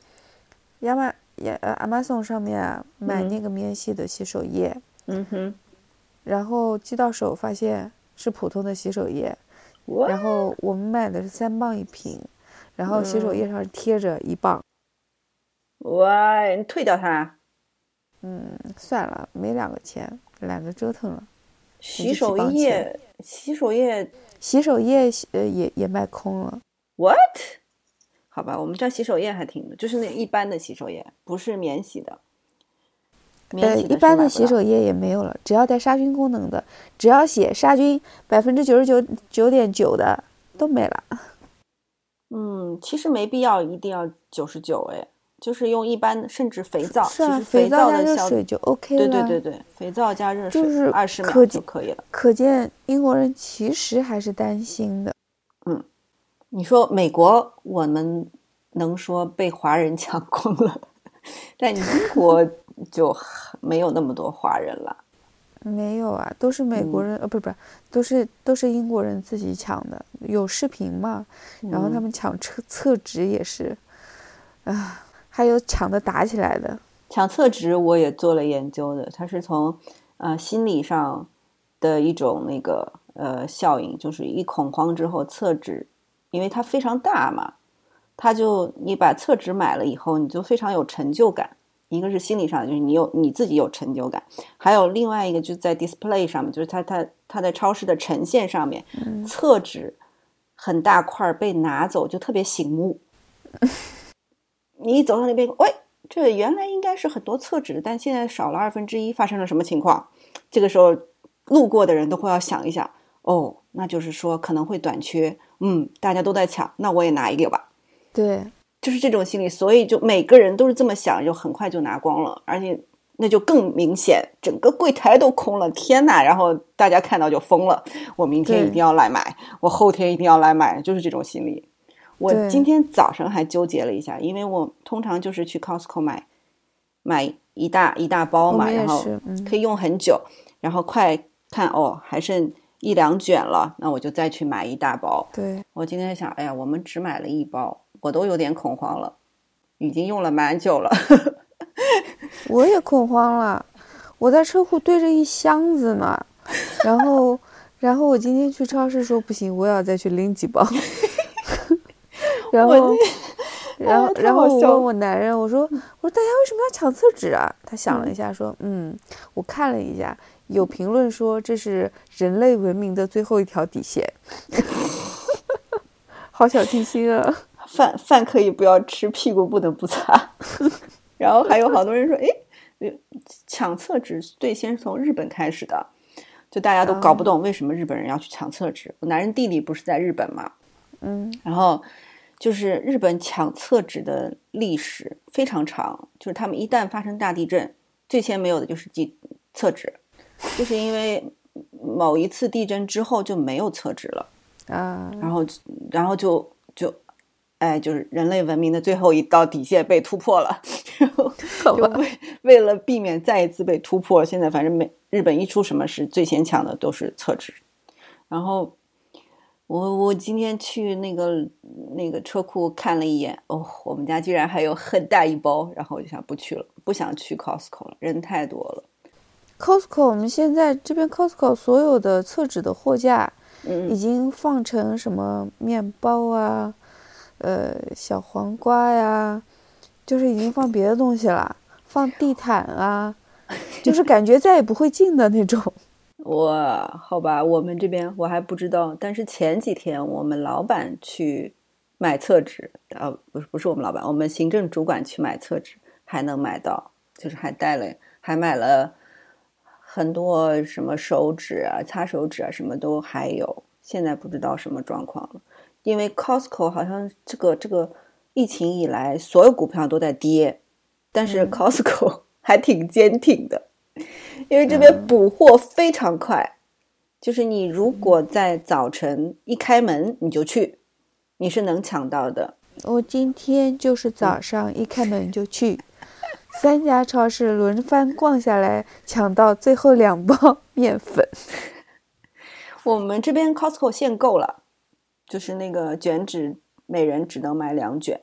亚马亚呃，Amazon 上面买那个免洗的洗手液，嗯哼，然后寄到手发现是普通的洗手液，然后我们买的是三磅一瓶，然后洗手液上贴着一磅。哇，你退掉它。嗯，算了，没两个钱，懒得折腾了。洗手液，洗手液，洗手液，呃，也也卖空了。What？好吧，我们这洗手液还挺，就是那一般的洗手液，不是免洗的。免呃，洗一般的洗手液也没有了，只要带杀菌功能的，只要写杀菌百分之九十九九点九的都没了。[laughs] 嗯，其实没必要一定要九十九哎，就是用一般，甚至肥皂，是啊，其实肥皂加的效，热水就 OK 了。对对对对，肥皂加热水就是二十秒可见就可以了。可见英国人其实还是担心的。嗯你说美国，我们能说被华人抢光了，但英国就没有那么多华人了。没有啊，都是美国人，呃，不是不是，都是都是英国人自己抢的，有视频嘛，然后他们抢厕厕纸也是，啊，还有抢的打起来的，抢厕纸我也做了研究的，它是从呃心理上的一种那个呃效应，就是一恐慌之后，厕纸因为它非常大嘛，它就你把厕纸买了以后，你就非常有成就感。一个是心理上，就是你有你自己有成就感，还有另外一个就在 display 上面，就是它它它在超市的呈现上面，厕纸很大块被拿走就特别醒目。[laughs] 你一走到那边，喂，这原来应该是很多厕纸，但现在少了二分之一，发生了什么情况？这个时候，路过的人都会要想一想，哦，那就是说可能会短缺，嗯，大家都在抢，那我也拿一个吧，对，就是这种心理，所以就每个人都是这么想，就很快就拿光了，而且那就更明显，整个柜台都空了，天呐！然后大家看到就疯了，我明天一定要来买，我后天一定要来买，就是这种心理。我今天早上还纠结了一下，因为我通常就是去 Costco 买买一大一大包嘛，然后可以用很久，然后快看哦还剩一两卷了，那我就再去买一大包。对，我今天想，哎呀，我们只买了一包，我都有点恐慌了，已经用了蛮久了。我也恐慌了，我在车库堆着一箱子呢，然后，然后我今天去超市说不行，我要再去拎几包，然后，然后，然后我 [laughs] 问我男人，我说，我说大家为什么要抢厕纸啊？他想了一下说，嗯，我看了一下，有评论说这是人类文明的最后一条底线，[laughs] 好小清新啊。[laughs] 饭饭可以不要吃，屁股不能不擦。然后还有好多人说，哎，呃抢厕纸最先是从日本开始的，就大家都搞不懂为什么日本人要去抢厕纸。我男人弟弟不是在日本嘛，嗯，然后就是日本抢厕纸的历史非常长，就是他们一旦发生大地震，最先没有的就是地厕纸，就是因为某一次地震之后就没有厕纸了。啊，然后然后就就，哎，就是人类文明的最后一道底线被突破了，然后，就为为了避免再一次被突破，现在反正每日本一出什么事，最先抢的都是厕纸。然后我我今天去那个那个车库看了一眼，哦，我们家居然还有很大一包，然后我就想不去了，不想去 Costco 了，人太多了。Costco，我们现在这边 Costco 所有的厕纸的货架已嗯，经放成什么面包啊，呃，小黄瓜呀，就是已经放别的东西了，放地毯啊，就是感觉再也不会进的那种。哇，好吧，我们这边我还不知道，但是前几天我们老板去买厕纸，呃，不是不是我们老板，我们行政主管去买厕纸，还能买到，就是还带了，还买了很多什么手纸啊、擦手纸啊，什么都还有。现在不知道什么状况了，因为 Costco 好像这个这个疫情以来，所有股票都在跌，但是 Costco 还挺坚挺的。因为这边补货非常快，就是你如果在早晨一开门你就去，你是能抢到的。我今天就是早上一开门就去，三家超市轮番逛下来，抢到最后两包 [laughs] 面粉。[laughs] 我们这边 Costco 限购了，就是那个卷纸，每人只能买两卷。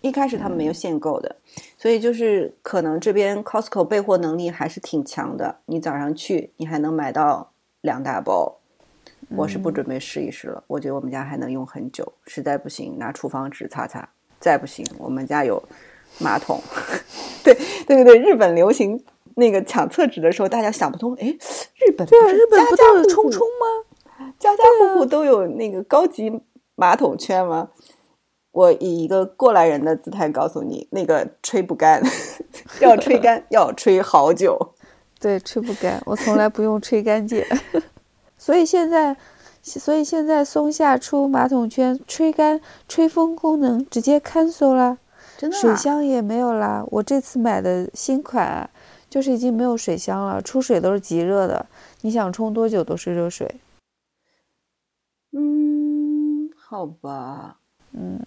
一开始他们没有限购的，所以就是可能这边 Costco 备货能力还是挺强的。你早上去，你还能买到两大包。我是不准备试一试了，我觉得我们家还能用很久，实在不行拿厨房纸擦擦。再不行，我们家有马桶。[laughs] 对对对对，日本流行那个抢厕纸的时候，大家想不通，哎，日本对啊，日本不都有冲冲吗？家家户户都有那个高级马桶圈吗？我以一个过来人的姿态告诉你，那个吹不干，[laughs] 要吹干 [laughs] 要吹好久。对，吹不干，我从来不用吹干键。[laughs] 所以现在，所以现在松下出马桶圈吹干、吹风功能直接 cancel 啦，真的、啊？水箱也没有啦。我这次买的新款啊就是已经没有水箱了，出水都是极热的，你想冲多久都是热水。嗯，好吧。嗯，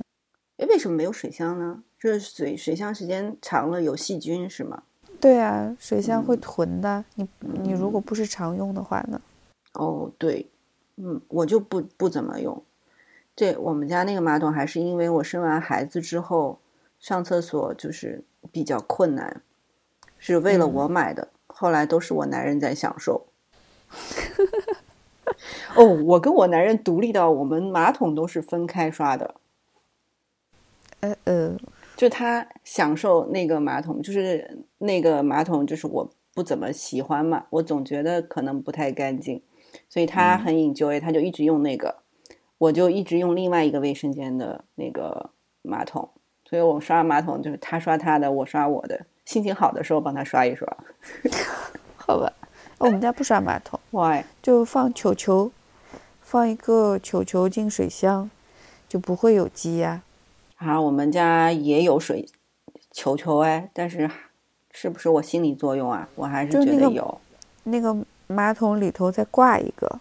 哎，为什么没有水箱呢？这水水箱时间长了有细菌是吗？对啊，水箱会囤的。你你如果不是常用的话呢？哦，对，嗯，我就不不怎么用。这我们家那个马桶还是因为我生完孩子之后上厕所就是比较困难，是为了我买的。后来都是我男人在享受。[laughs] 哦，我跟我男人独立到我们马桶都是分开刷的。呃呃，就他享受那个马桶，就是那个马桶，就是我不怎么喜欢嘛，我总觉得可能不太干净，所以他很 enjoy，、他就一直用那个，我就一直用另外一个卫生间的那个马桶，所以我刷马桶就是他刷他的，我刷我的，心情好的时候帮他刷一刷。[laughs] 好吧，我们家不刷马桶，Why？就放球球，放一个球球进水箱，就不会有积压。啊，我们家也有水球球哎，但是是不是我心理作用啊？我还是觉得有。那个马桶里头再挂一个，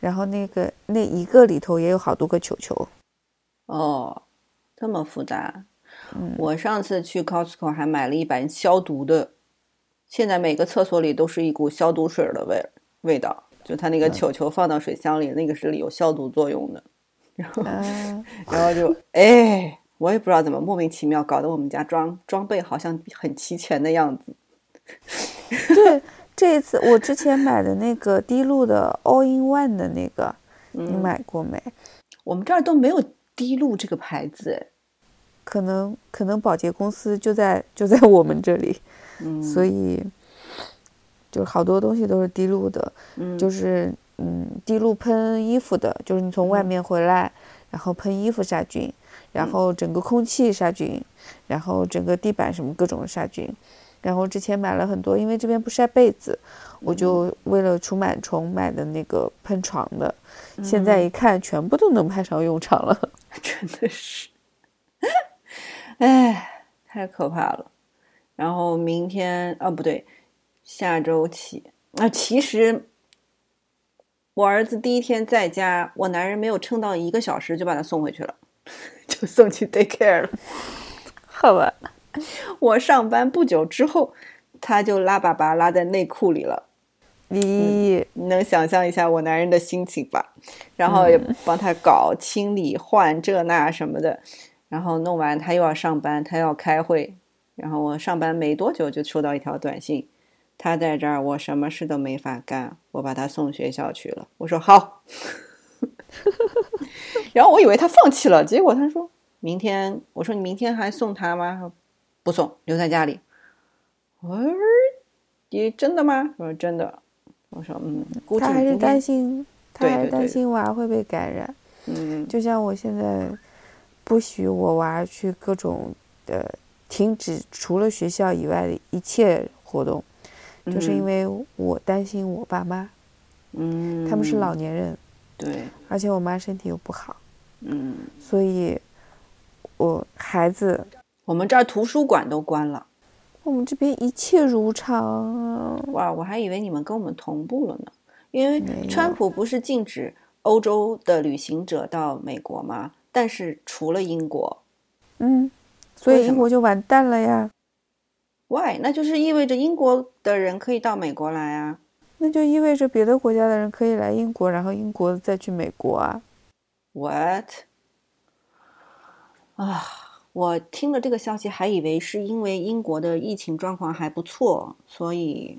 然后那个那一个里头也有好多个球球。哦，这么复杂。嗯我上次去 Costco 还买了一板消毒的，现在每个厕所里都是一股消毒水的味味道，就它那个球球放到水箱里，那个是有消毒作用的。然后，啊，[laughs] 然后就哎，我也不知道怎么莫名其妙搞得我们家装装备好像很齐全的样子。对，这一次我之前买的那个滴露的 All in One 的那个，你嗯，买过没？我们这儿都没有滴露这个牌子哎。可能可能保洁公司就在就在我们这里，嗯，所以就好多东西都是滴露的，嗯就是嗯滴露喷衣服的，就是你从外嗯面回来，然后喷衣服杀菌，然嗯后整个空气杀菌，然后整个地板什么各种杀菌。然后之前买了很多，因为这边不晒被子，我嗯就为了除螨虫买的那个喷床的。现嗯在一看，全部都能派上用场了。[laughs] 真的是，哎，太可怕了。然后明天啊，不对，下周起啊，其实我儿子第一天在家，我男人没有撑到一个小时就把他送回去了，[laughs] 就送去 daycare 了。好吧，[laughs] 我上班不久之后，他就拉粑粑拉在内裤里了。咦，你能想象一下我男人的心情吧？然后也帮他搞清理、换这那什么的，然后弄完他又要上班，他要开会，然后我上班没多久就收到一条短信，他在这儿，我什么事都没法干，我把他送学校去了。我说好，[laughs] 然后我以为他放弃了，结果他说明天，我说你明天还送他吗？不送，留在家里。我说你真的吗？我说真的。我说嗯，估计他还是担心，他还是担心娃会被感染。嗯就像我现在不许我娃去各种的停止除了学校以外的一切活动，就是因为我担心我爸妈，嗯，他们是老年人，对，而且我妈身体又不好，嗯，所以我孩子，我们这儿图书馆都关了，我们这边一切如常啊。哇，我还以为你们跟我们同步了呢，因为川普不是禁止欧洲的旅行者到美国吗？但是除了英国嗯，所以英国就完蛋了呀，，why？那就是意味着英国的人可以到美国来啊。那就意味着别的国家的人可以来英国，然后英国再去美国啊。What？啊，我听了这个消息，还以为是因为英国的疫情状况还不错，所以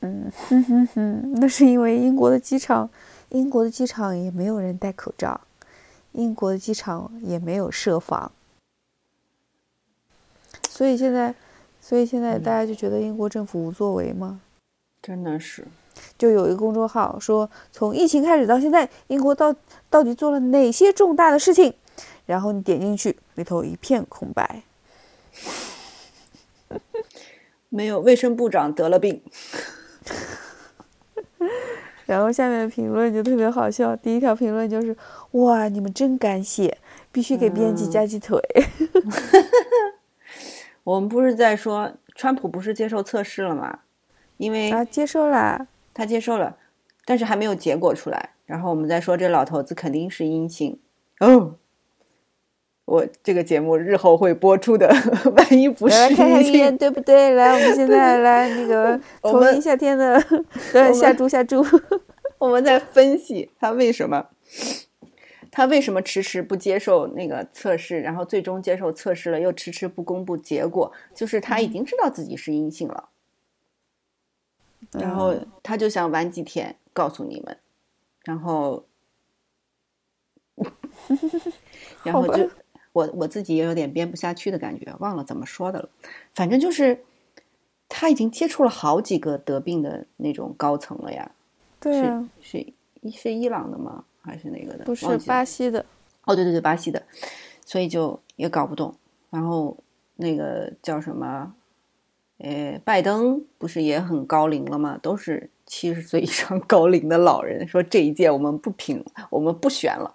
嗯哼哼哼，那是因为英国的机场，英国的机场也没有人戴口罩，英国的机场也没有设防。所以现在，所以现在大家就觉得英国政府无作为吗？真的是，就有一个公众号说，从疫情开始到现在，英国到到底做了哪些重大的事情？然后你点进去，里头一片空白。没有卫生部长得了病，[laughs] 然后下面的评论就特别好笑。第一条评论就是：“哇，你们真敢写，必须给编辑加鸡腿。[laughs] 我们不是在说川普不是接受测试了吗？因为啊，接受啦，他接受了，但是还没有结果出来。然后我们在说这老头子肯定是阴性哦。我这个节目日后会播出的，[laughs] 万一不是来看看阴性，对不对？来，我们现在来那个同我们一夏天的，[laughs] 对，下注下注。[laughs] 我们在分析他为什么，他为什么迟迟不接受那个测试，然后最终接受测试了，又迟迟不公布结果，就是他已经知道自己是阴性了，然后他就想晚几天告诉你们，然后，[laughs] 然后就我我自己也有点编不下去的感觉，忘了怎么说的了，反正就是他已经接触了好几个得病的那种高层了呀。对啊，是是是伊朗的吗？还是哪个的？不是巴西的，哦，对对对，巴西的，所以就也搞不懂。然后那个叫什么？呃，拜登不是也很高龄了吗？都是七十岁以上高龄的老人。说这一届我们不评，我们不选了，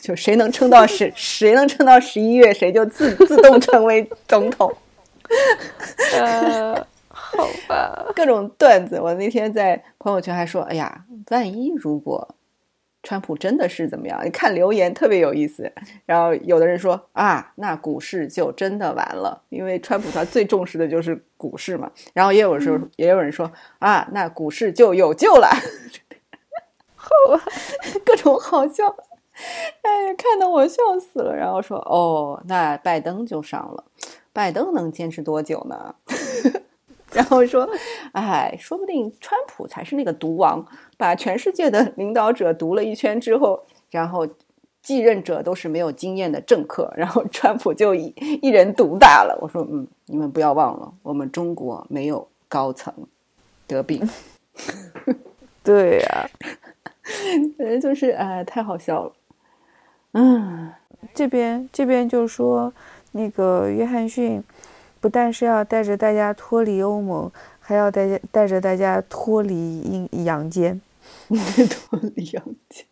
就谁能撑到十，[laughs] 谁能撑到十一月，谁就自自动成为总统。[laughs] 呃，好吧，各种段子。我那天在朋友圈还说：“哎呀，万一如果川普真的是怎么样？你看留言特别有意思。然后有的人说啊，那股市就真的完了，因为川普他最重视的就是股市嘛。然后也有时候、也有人说啊，那股市就有救了。[laughs] 好吧，[laughs] 各种好笑。哎呀，看得我笑死了。然后说哦，那拜登就上了，拜登能坚持多久呢？[laughs] 然后说，哎，说不定川普才是那个毒王，把全世界的领导者读了一圈之后，然后继任者都是没有经验的政客，然后川普就一一人独大了。我说，嗯，你们不要忘了，我们中国没有高层得病，[laughs] 对呀、[laughs] 反正就是哎，太好笑了。嗯，这边这边就说，那个约翰逊不但是要带着大家脱离欧盟，还要带着带着大家脱离阴阳间。脱离阳间。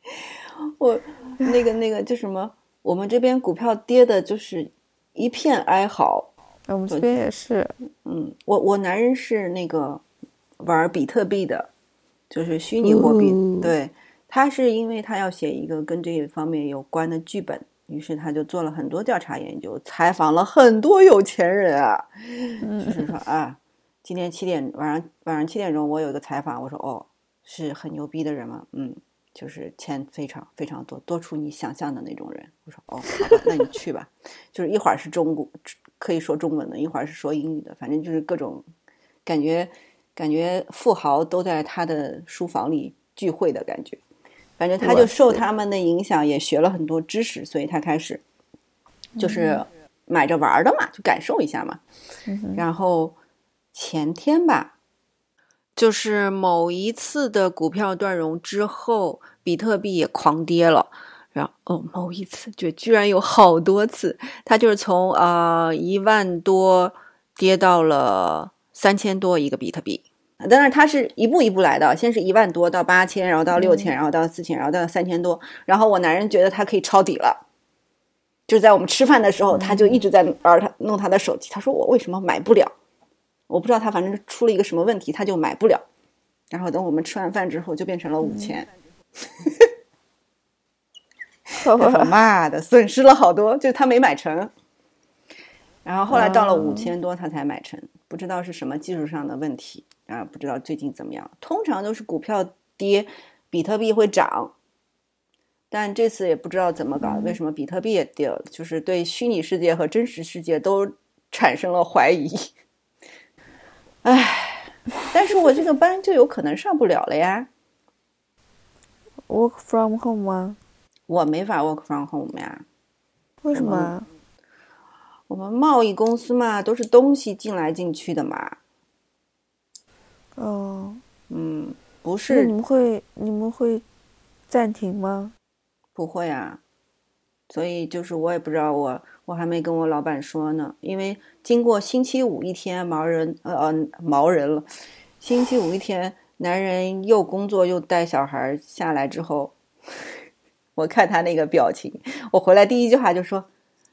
[laughs] 我那个那个叫什么？我们这边股票跌的就是一片哀嚎。我们这边也是，嗯，我我男人是那个玩比特币的，就是虚拟货币。哦对，他是因为他要写一个跟这一方面有关的剧本，于是他就做了很多调查研究，采访了很多有钱人啊。就是说啊，今天七点晚上晚上七点钟我有一个采访，我说哦，是很牛逼的人吗？嗯，就是钱非常非常多，多出你想象的那种人。我说哦，好吧，那你去吧。[laughs] 就是一会儿是中国可以说中文的，一会儿是说英语的，反正就是各种感觉，感觉富豪都在他的书房里聚会的感觉。反正他就受他们的影响，也学了很多知识，所以他开始就是买着玩的嘛，就感受一下嘛。然后前天吧，就是某一次的股票断融之后，比特币也狂跌了。然后哦，某一次就居然有好多次，它就是从呃一万多跌到了三千多一个比特币。但是，它是一步一步来的，先是一万多到八千，然后到六千，然后到四千，然后到三千多。然后我男人觉得他可以抄底了，就在我们吃饭的时候，他就一直在玩他弄他的手机。他说我为什么买不了？我不知道他反正出了一个什么问题，他就买不了。然后等我们吃完饭之后，就变成了五千。[laughs] 妈的，损失了好多，就是他没买成。然后后来到了五千多，他才买成，不知道是什么技术上的问题啊，不知道最近怎么样。通常都是股票跌，比特币会涨，但这次也不知道怎么搞，为什么比特币也跌了？就是对虚拟世界和真实世界都产生了怀疑。唉，但是我这个班就有可能上不了了呀，work from home 吗？我没法 work from home 呀。为什么啊？我们贸易公司嘛，都是东西进来进去的嘛。哦，嗯，不是你们会你们会暂停吗？不会啊，所以就是我也不知道我我还没跟我老板说呢，因为经过星期五一天毛人呃呃毛人了，星期五一天男人又工作又带小孩儿下来之后，[laughs] 我看他那个表情，我回来第一句话就说：“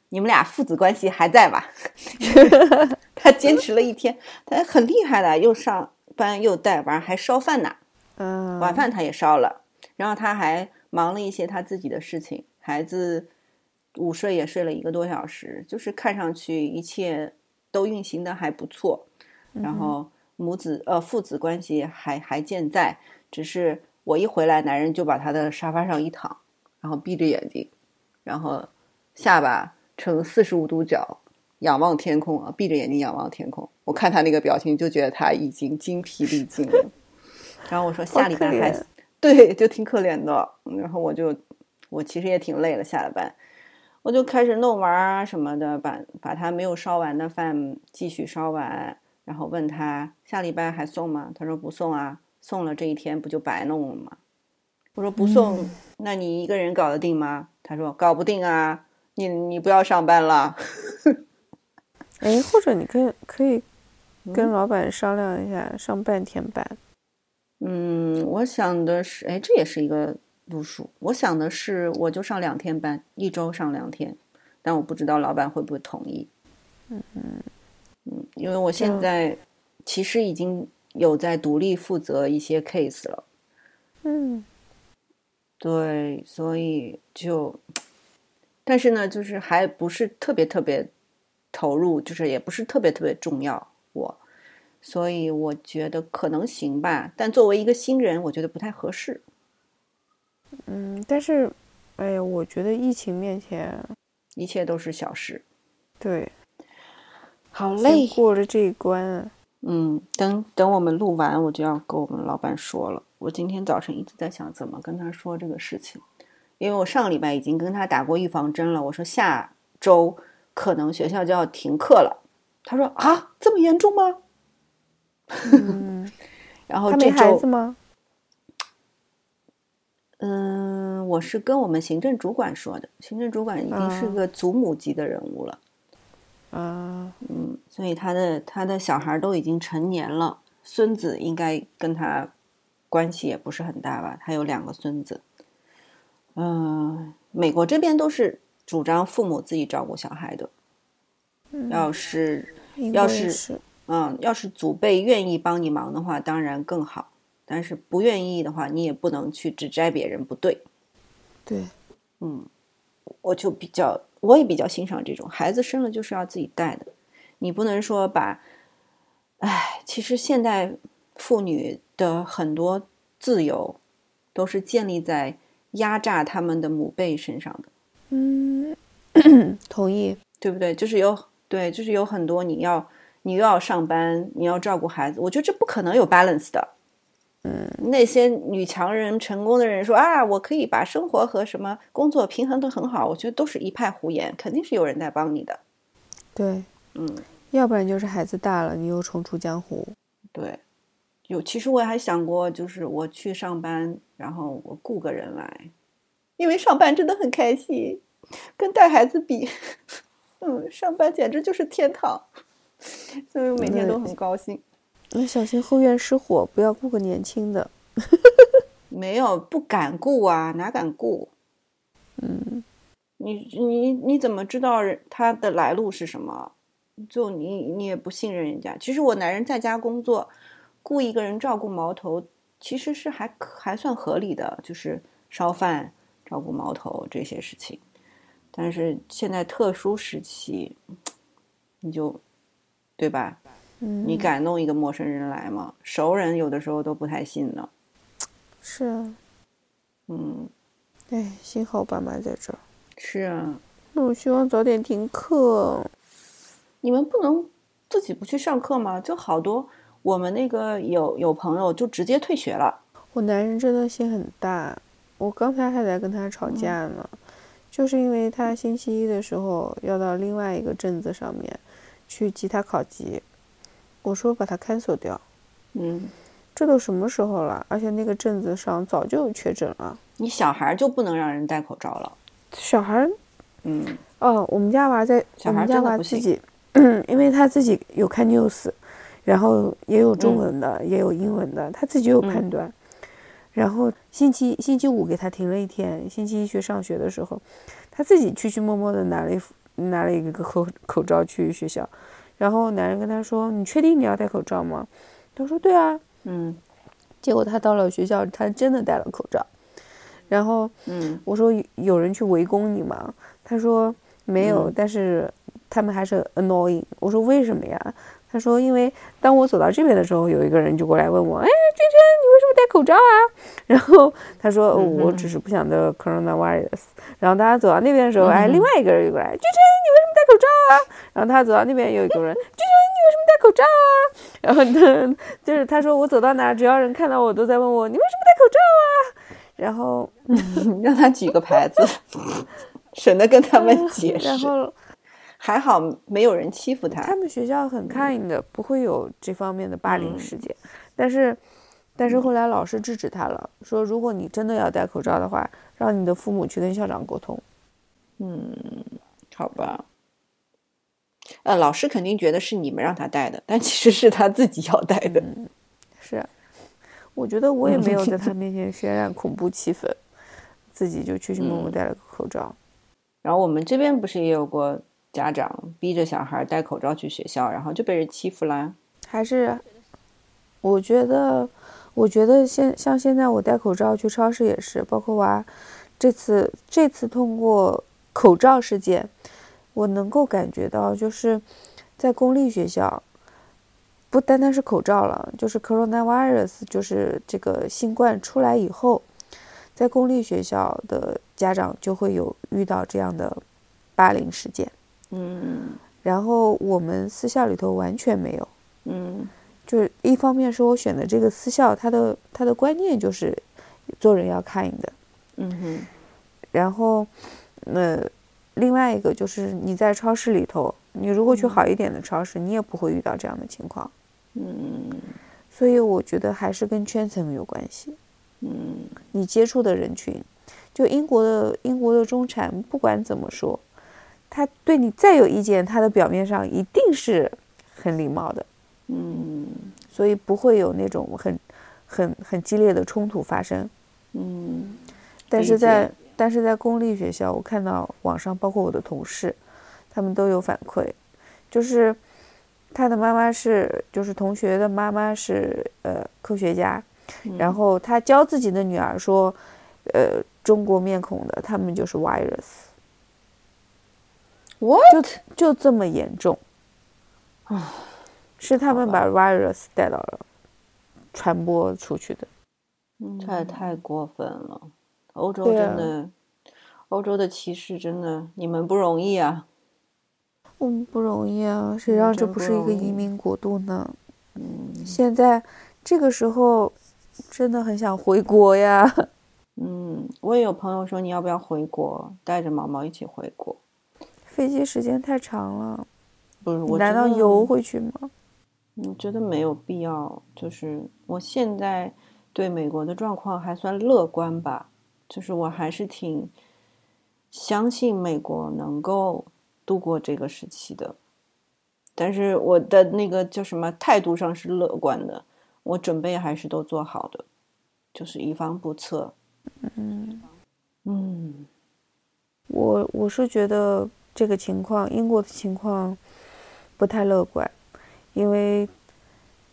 你们俩父子关系还在吧？” [laughs] 他坚持了一天，他很厉害的，又上班又带娃，还烧饭呢。嗯，晚饭他也烧了，然后他还忙了一些他自己的事情，孩子午睡也睡了一个多小时，就是看上去一切都运行的还不错，然后母子呃父子关系还还健在，只是我一回来，男人就把他的沙发上一躺，然后闭着眼睛，然后下巴呈四十五度角仰望天空啊，闭着眼睛仰望天空，我看他那个表情就觉得他已经精疲力尽了。[laughs] 然后我说下礼拜还对，就挺可怜的。然后我就我其实也挺累了，下了班我就开始弄玩啊什么的，把把他没有烧完的饭继续烧完，然后问他下礼拜还送吗？他说不送啊，送了这一天不就白弄了吗？我说不送，那你一个人搞得定吗？他说搞不定啊，你你不要上班了。[laughs] 哎，或者你可以可以跟嗯老板商量一下，上半天班。嗯，我想的是，哎，这也是一个路数。我想的是，我就上两天班，一周上两天，但我不知道老板会不会同意。嗯嗯，因为我现在其实已经有在独立负责一些 case 了，嗯对，所以就，但是呢，就是还不是特别特别投入，就是也不是特别特别重要我，所以我觉得可能行吧，但作为一个新人，我觉得不太合适。嗯，但是，哎呀，我觉得疫情面前，一切都是小事。对，好嘞过了这一关。嗯，等等我们录完，我就要跟我们老板说了。我今天早晨一直在想怎么跟他说这个事情，因为我上个礼拜已经跟他打过预防针了。我说下周可能学校就要停课了。他说啊，这么严重吗？[laughs] 嗯，然后他这周没孩子，吗？嗯，我是跟我们行政主管说的，行政主管已经是嗯个祖母级的人物了。啊，嗯，所以他的他的小孩都已经成年了，孙子应该跟他关系也不是很大吧？他有两个孙子。嗯、美国这边都是主张父母自己照顾小孩的。要是要是，嗯，要是祖辈愿意帮你忙的话，当然更好。但是不愿意的话，你也不能去指摘别人不对。对，嗯，我就比较，我也比较欣赏这种孩子生了就是要自己带的，你不能说把，哎，其实现代妇女的很多自由都是建立在压榨他们的母辈身上的，嗯，[coughs] 同意。对不对？就是有对，就是有很多你要你又要上班，你要照顾孩子，我觉得这不可能有 balance 的。嗯，那些女强人、成功的人说啊，我可以把生活和什么工作平衡得很好，我觉得都是一派胡言，肯定是有人在帮你的。对，嗯，要不然就是孩子大了，你又重出江湖。对，有其实我还想过，就是我去上班，然后我雇个人来，因为上班真的很开心，跟带孩子比，[laughs] 嗯，上班简直就是天堂，所以我每天都很高兴。那小心后院失火，不要雇个年轻的。[laughs] 没有，不敢雇啊，哪敢雇？嗯，你你你怎么知道人他的来路是什么？就你你也不信任人家。其实我男人在家工作，雇一个人照顾毛头，其实是还还算合理的，就是烧饭、照顾毛头这些事情。但是现在特殊时期，[tsk] 你就对吧？嗯，你敢弄一个陌生人来吗？熟人有的时候都不太信呢。是啊，嗯，哎，幸好我爸妈在这儿。是啊。那我希望早点停课。你们不能自己不去上课吗？就好多我们那个有有朋友就直接退学了。我男人真的心很大，我刚才还在跟他吵架呢，就是因为他星期一的时候要到另外一个镇子上面去吉他考级，我说把它 cancel 掉。嗯，这都什么时候了？而且那个镇子上早就确诊了。你小孩就不能让人戴口罩了？小孩，嗯，哦，我们家娃在，小孩我们家娃自己，[clears throat] 因为他自己有看 news，然后也有中文的，也有英文的，他自己有判断。然后星期星期五给他停了一天，星期一去上学的时候，他自己去去摸摸的拿了一副拿了一个口口罩去学校，然后男人跟他说：“你确定你要戴口罩吗？”他说：“对啊。”嗯结果他到了学校，他真的戴了口罩。然后嗯我说有有人去围攻你吗？他说没有，嗯但是他们还是 annoying。我说为什么呀？他说因为当我走到这边的时候，有一个人就过来问我，哎，娟娟，你为什么戴口罩啊？[laughs] 然后他说、我只是不想得 coronavirus。然后大家走到那边的时候，哎，另外一个人又过来，君君，你为什么戴口罩啊？然后他走到那边有一个人，就是，你为什么戴口罩啊？然后他，就是他说我走到哪儿，只要人看到我都在问我，你为什么戴口罩啊？然后让他举个牌子，省得跟他们 [laughs] 解释。然后还好没有人欺负他他。们学校很 kind 的，不会有这方面的霸凌嗯事件。但是，但是后来老师制止他了，说如果你真的要戴口罩的话，让你的父母去跟校长沟通。嗯好吧，呃，老师肯定觉得是你们让他戴的，但其实是他自己要戴的。是，我觉得我也没有在他面前渲染恐怖气氛，自己就去去默默戴了个口罩。然后我们这边不是也有过家长逼着小孩戴口罩去学校，然后就被人欺负啦。还是，我觉得，我觉得现像现在我戴口罩去超市也是，包括娃，这次这次通过口罩事件，我能够感觉到，就是在公立学校，不单单是口罩了，就是 coronavirus，就是这个新冠出来以后，在公立学校的家长就会有遇到这样的霸凌事件，嗯。然后我们私校里头完全没有。嗯。就是一方面是我选的这个私校，它的它的观念就是做人要 kind 的，嗯哼。然后，呃，另外一个就是你在超市里头，你如果去好一点的超市，你也不会遇到这样的情况，嗯。所以我觉得还是跟圈层有关系，嗯。你接触的人群，就英国的英国的中产，不管怎么说，他对你再有意见，他的表面上一定是很礼貌的。嗯。所以不会有那种很、很、很激烈的冲突发生。嗯。但是在但是在公立学校，我看到网上包括我的同事，他们都有反馈，就是他的妈妈是，就是同学的妈妈是呃科学家，然后他教自己的女儿说，呃中国面孔的他们就是 virus，，what？就这么严重啊。[sighs] 是他们把 virus 带到了传播出去的。这也太过分了！欧洲真的，欧洲的歧视真的，你们不容易啊。我们，不容易啊，谁嗯让这不不是一个移民国度呢？嗯现在这个时候真的很想回国呀。嗯，我也有朋友说你要不要回国，带着毛毛一起回国。飞机时间太长了，不是，我真的道游回去吗？我觉得没有必要。就是我现在对美国的状况还算乐观吧，就是我还是挺相信美国能够度过这个时期的。但是我的那个叫什么态度上是乐观的，我准备还是都做好的，就是以防不测。嗯嗯我我是觉得这个情况，英国的情况不太乐观，因为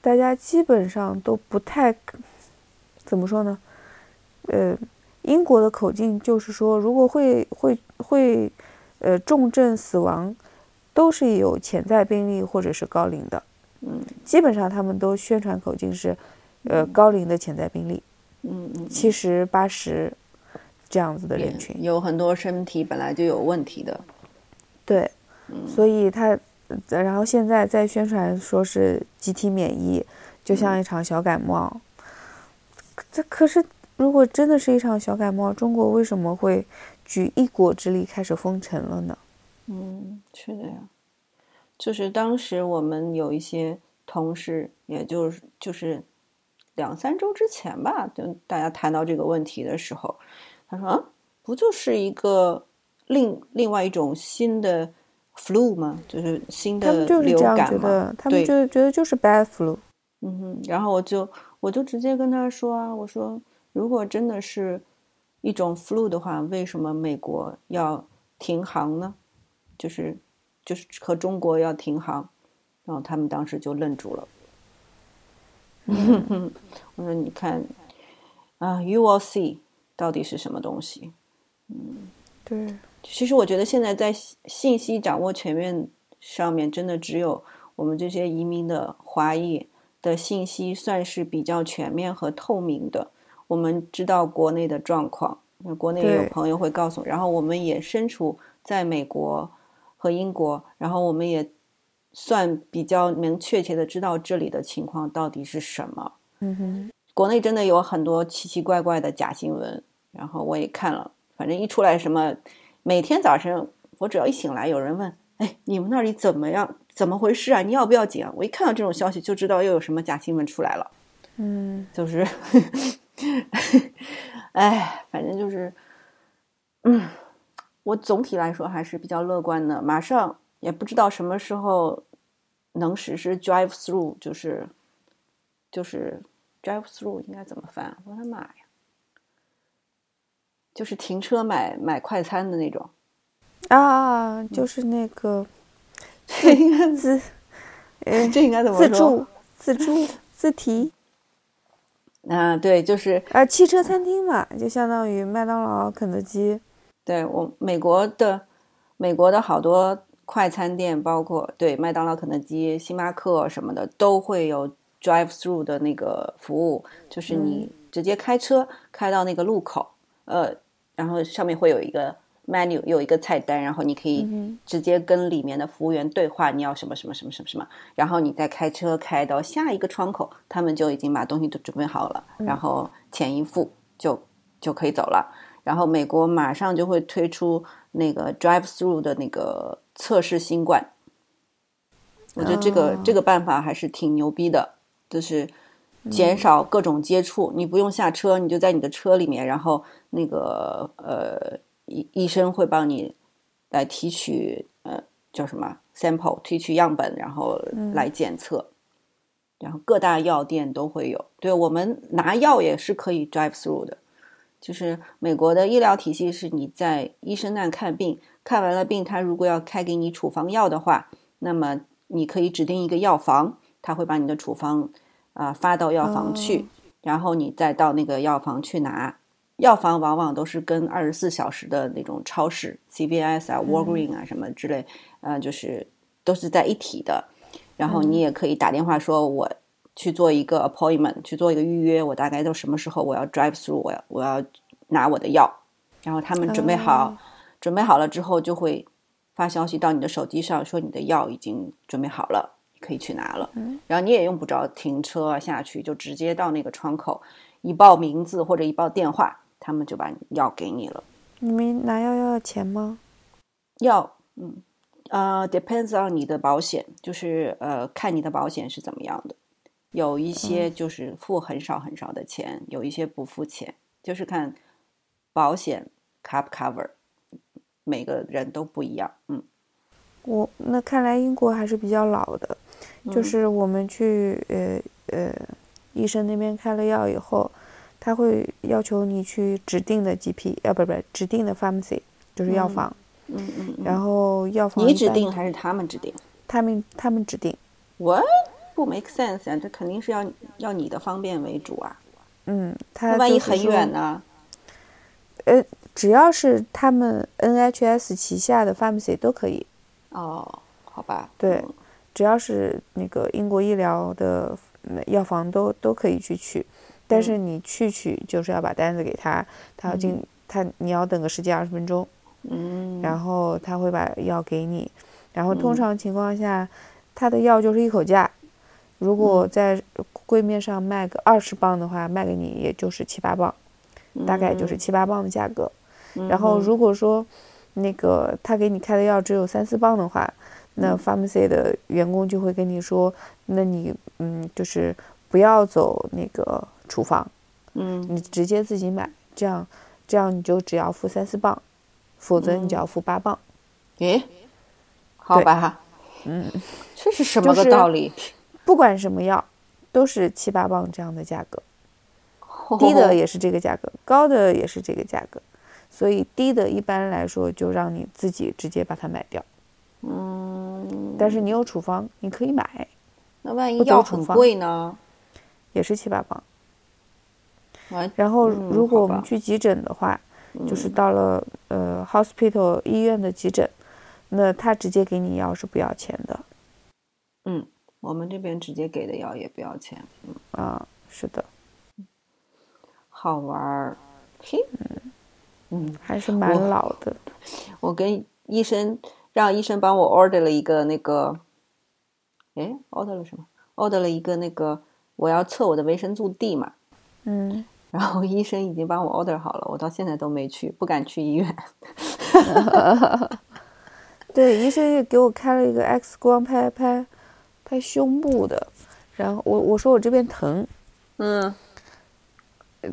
大家基本上都不太怎么说呢？呃，英国的口径就是说，如果会会会呃重症死亡，都是有潜在病例或者是高龄的。嗯基本上他们都宣传口径是，呃，高龄的潜在病例，嗯嗯，七十八十这样子的人群。有很多身体本来就有问题的。对，嗯所以他，呃然后现在在宣传说是集体免疫，就像一场小感冒。这可是，如果真的是一场小感冒，中国为什么会举一国之力开始封城了呢。嗯，是的呀，就是当时我们有一些同事，也就是就是两三周之前吧，就大家谈到这个问题的时候，他说啊，不就是一个另另外一种新的 flu 吗？就是新的他们就是这样流感嘛觉得，他们对就觉得就是 bad flu。嗯哼，然后我就我就直接跟他说啊，我说如果真的是一种 flu 的话，为什么美国要停航呢？就是就是和中国要停航，然后他们当时就愣住了。[laughs] 我说你看啊，you will see 到底是什么东西？嗯对，其实我觉得现在在信信息掌握全面上面，真的只有我们这些移民的华裔的信息算是比较全面和透明的。我们知道国内的状况，那国内也有朋友会告诉我，然后我们也身处在美国和英国，然后我们也算比较能确切的知道这里的情况到底是什么。嗯哼，国内真的有很多奇奇怪怪的假新闻，然后我也看了，反正一出来什么，每天早晨我只要一醒来，有人问，哎，你们那里怎么样？怎么回事啊？你要不要紧啊？我一看到这种消息就知道又有什么假新闻出来了，嗯，就是，[laughs] [laughs] 哎，反正就是，嗯，我总体来说还是比较乐观的，马上也不知道什么时候能实施 drive through，就是就是 drive through 应该怎么翻？我的妈呀！就是停车买买快餐的那种，啊，就是那个这应该自，呃，这应该怎么说？自助、自助、自提，啊，对，就是啊，汽车餐厅嘛，就相当于麦当劳、肯德基。对我美国的美国的好多快餐店，包括对麦当劳、肯德基、星巴克什么的，都会有 drive through 的那个服务，就是你直接开车开到那个路口，呃，然后上面会有一个 menu，有一个菜单，然后你可以嗯直接跟里面的服务员对话，你要什么什么什么什么什么，然后你再开车开到下一个窗口，他们就已经把东西都准备好了，然后钱一付就就可以走了。然后美国马上就会推出那个 drive through 的那个测试新冠，我觉得这个、哦。这个办法还是挺牛逼的，就是减少各种接触，你不用下车，你就在你的车里面，然后那个呃医医生会帮你来提取呃叫什么 sample 提取样本，然后来检测。然后各大药店都会有，对我们拿药也是可以 drive through 的，就是美国的医疗体系是你在医生那看病，看完了病，他如果要开给你处方药的话，那么你可以指定一个药房，他会把你的处方啊、发到药房去，哦然后你再到那个药房去拿。药房往往都是跟二十四小时的那种超市，CVS 啊、Walgreen 啊什么之类，呃，就是都是在一体的。然后你也可以打电话说，我去做一个 appointment，去做一个预约，我大概都什么时候我要 drive through，我要我要拿我的药，然后他们准备好，哦准备好了之后就会发消息到你的手机上，说你的药已经准备好了，可以去拿了。然后你也用不着停车啊下去，就直接到那个窗口，一报名字或者一报电话，他们就把药给你了。你们拿药要钱吗？要，嗯，呃，depends on 你的保险，就是呃，看你的保险是怎么样的。有一些就是付很少很少的钱，有一些不付钱，就是看保险 cover 不 cover，每个人都不一样。嗯，我那看来英国还是比较老的，就嗯是我们去呃呃医生那边开了药以后，他会要求你去指定的 GP，呃不不指定的 pharmacy，就是药嗯房，嗯嗯嗯，然后药房你指定还是他们指定他们他们指定，？What？不 make sense 啊！这肯定是要要你的方便为主啊。嗯，他万一很远呢？呃，只要是他们 NHS 旗下的 pharmacy 都可以，哦，好吧。对嗯只要是那个英国医疗的嗯药房都都可以去取，但是你去取就是要把单子给他，他要进他你要等个十几二十分钟，嗯，然后他会把药给你，然后通嗯。常情况下，他的药就是一口价，如果嗯。在柜面上卖个二十磅的话，卖给你也就是七八磅，大概就是七八磅的价格。然后如果说那个他给你开的药只有三四磅的话，那 pharmacy 的员工就会跟你说，那你嗯就是不要走那个处方，嗯你直接自己买，这样这样你就只要付三四磅，否则你就要付八磅。诶，好吧，嗯，[laughs] 这是什么个就是道理？[laughs] 不管什么药，都是七八磅这样的价格，低的 [laughs] 也是这个价格，高的也是这个价格，所以低的一般来说就让你自己直接把它买掉。嗯，但是你有处方，你可以买，那万一药很贵呢？也是七八磅。完，然后嗯如果我们去急诊的话，就是到了呃 hospital 医院的急诊，那他直接给你药是不要钱的嗯，我们这边直接给的药也不要钱，啊，是的，好玩儿。嘿，嗯，还是蛮老的。我跟医生让医生帮我 order 了一个那个，哎 o r d e r 了什么？order 了一个那个，我要测我的维生素 D 嘛。嗯，然后医生已经帮我 order 好了，我到现在都没去，不敢去医院。[laughs] 对，医生也给我开了一个 X 光拍拍拍胸部的，然后我我说我这边疼，嗯，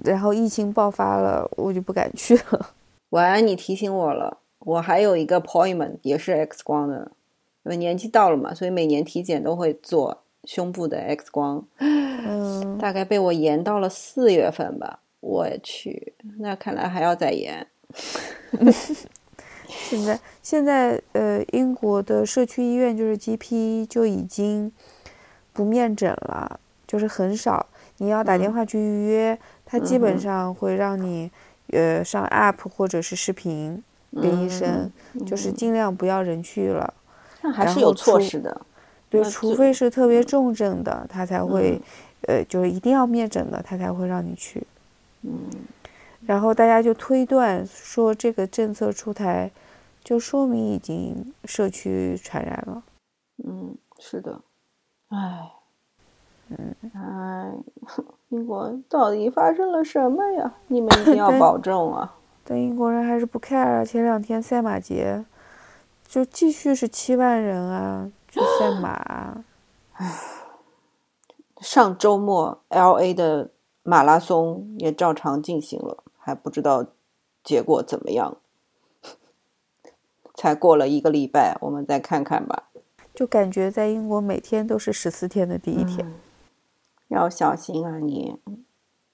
然后疫情爆发了，我就不敢去了。[laughs] 晚安，你提醒我了，我还有一个 appointment 也是 X 光的，因为年纪到了嘛，所以每年体检都会做胸部的 X 光，嗯，大概被我延到了四月份吧。我去，那看来还要再延。[laughs] 现在现在呃，英国的社区医院就是 GP 就已经不面诊了，就是很少。你要打电话去预约，他基本上会让你呃上 app 或者是视频跟医生，就是尽量不要人去了。那还是有措施的。对，除非是特别重症的，他才会，呃，就是一定要面诊的，他才会让你去。嗯，然后大家就推断说，这个政策出台，就说明已经社区传染了。嗯，是的，唉，嗯，唉，英国到底发生了什么呀？你们一定 [laughs] 要保重啊！但英国人还是不 care。前两天赛马节，就继续是七万人啊，去赛马啊。[sighs] 上周末 L A 的马拉松也照常进行了，还不知道结果怎么样。[laughs] 才过了一个礼拜，我们再看看吧。就感觉在英国每天都是十四天的第一天。要小心啊你！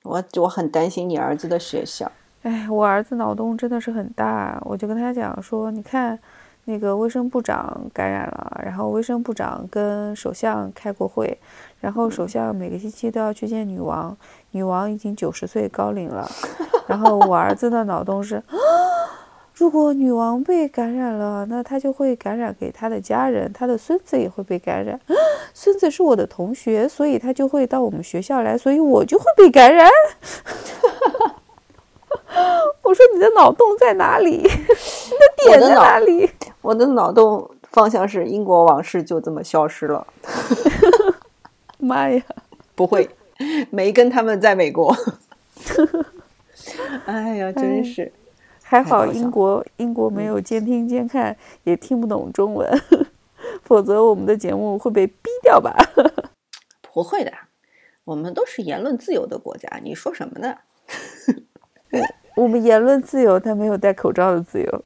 我我很担心你儿子的学校。哎，我儿子脑洞真的是很大，我就跟他讲说，你看，那个卫生部长感染了，然后卫生部长跟首相开过会，然后首相每个星期都要去见女王，女王已经九十岁高龄了，然后我儿子的脑洞是，[gasps] 如果女王被感染了，那他就会感染给她的家人，她的孙子也会被感染，[gasps] 孙子是我的同学，所以他就会到我们学校来，所以我就会被感染。[laughs] [laughs] 我说你的脑洞在哪里？[laughs] 你的点在哪里？我的脑洞方向是英国往事就这么消失了，[laughs] 妈呀！不会，梅根他们在美国。哎呀，真哎是。还好英国英国没有监听监看，也听不懂中文，否则我们的节目会被逼掉吧？不会的，我们都是言论自由的国家，你说什么呢？我们言论自由，但没有戴口罩的自由。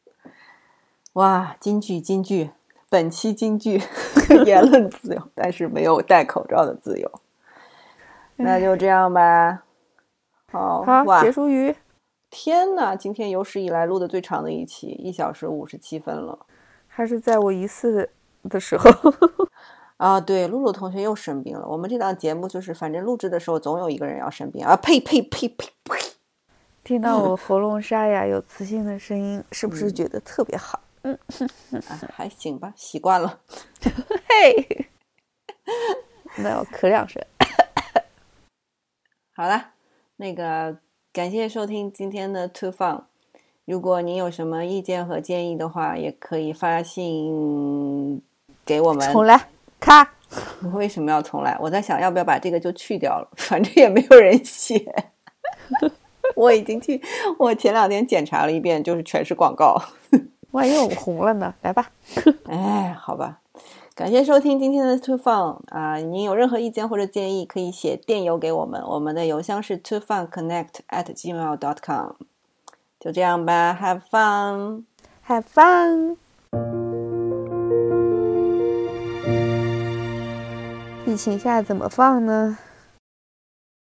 哇，京剧京剧，本期京剧 [laughs] 言论自由，但是没有戴口罩的自由。那就这样吧。好，好，结，束语。天呐，今天有史以来录的最长的一期，一小时五十七分了。还是在我疑似的时候。[laughs] 啊，对，露露同学又生病了。我们这档节目就是，反正录制的时候总有一个人要生病啊！呸呸呸呸呸！听到我 [laughs] 喉咙沙哑、有磁性的声音，是不是觉得特别好？啊，还行吧，习惯了。[laughs] 嘿，没有咳两声。好了，那个感谢收听今天的 Too Fun。如果您有什么意见和建议的话，也可以发信给我们。重来，咔。为什么要重来？我在想要不要把这个就去掉了，反正也没有人写。[laughs] 我已经去，我前两天检查了一遍，就是全是广告。[laughs] 万一我们红了呢？来吧。[laughs] 哎，好吧。感谢收听今天的 Too Fun 啊！您有任何意见或者建议，可以写电邮给我们，我们的邮箱是 too fun connect at gmail dot com。就这样吧，Have fun，Have fun。疫情下怎么放呢？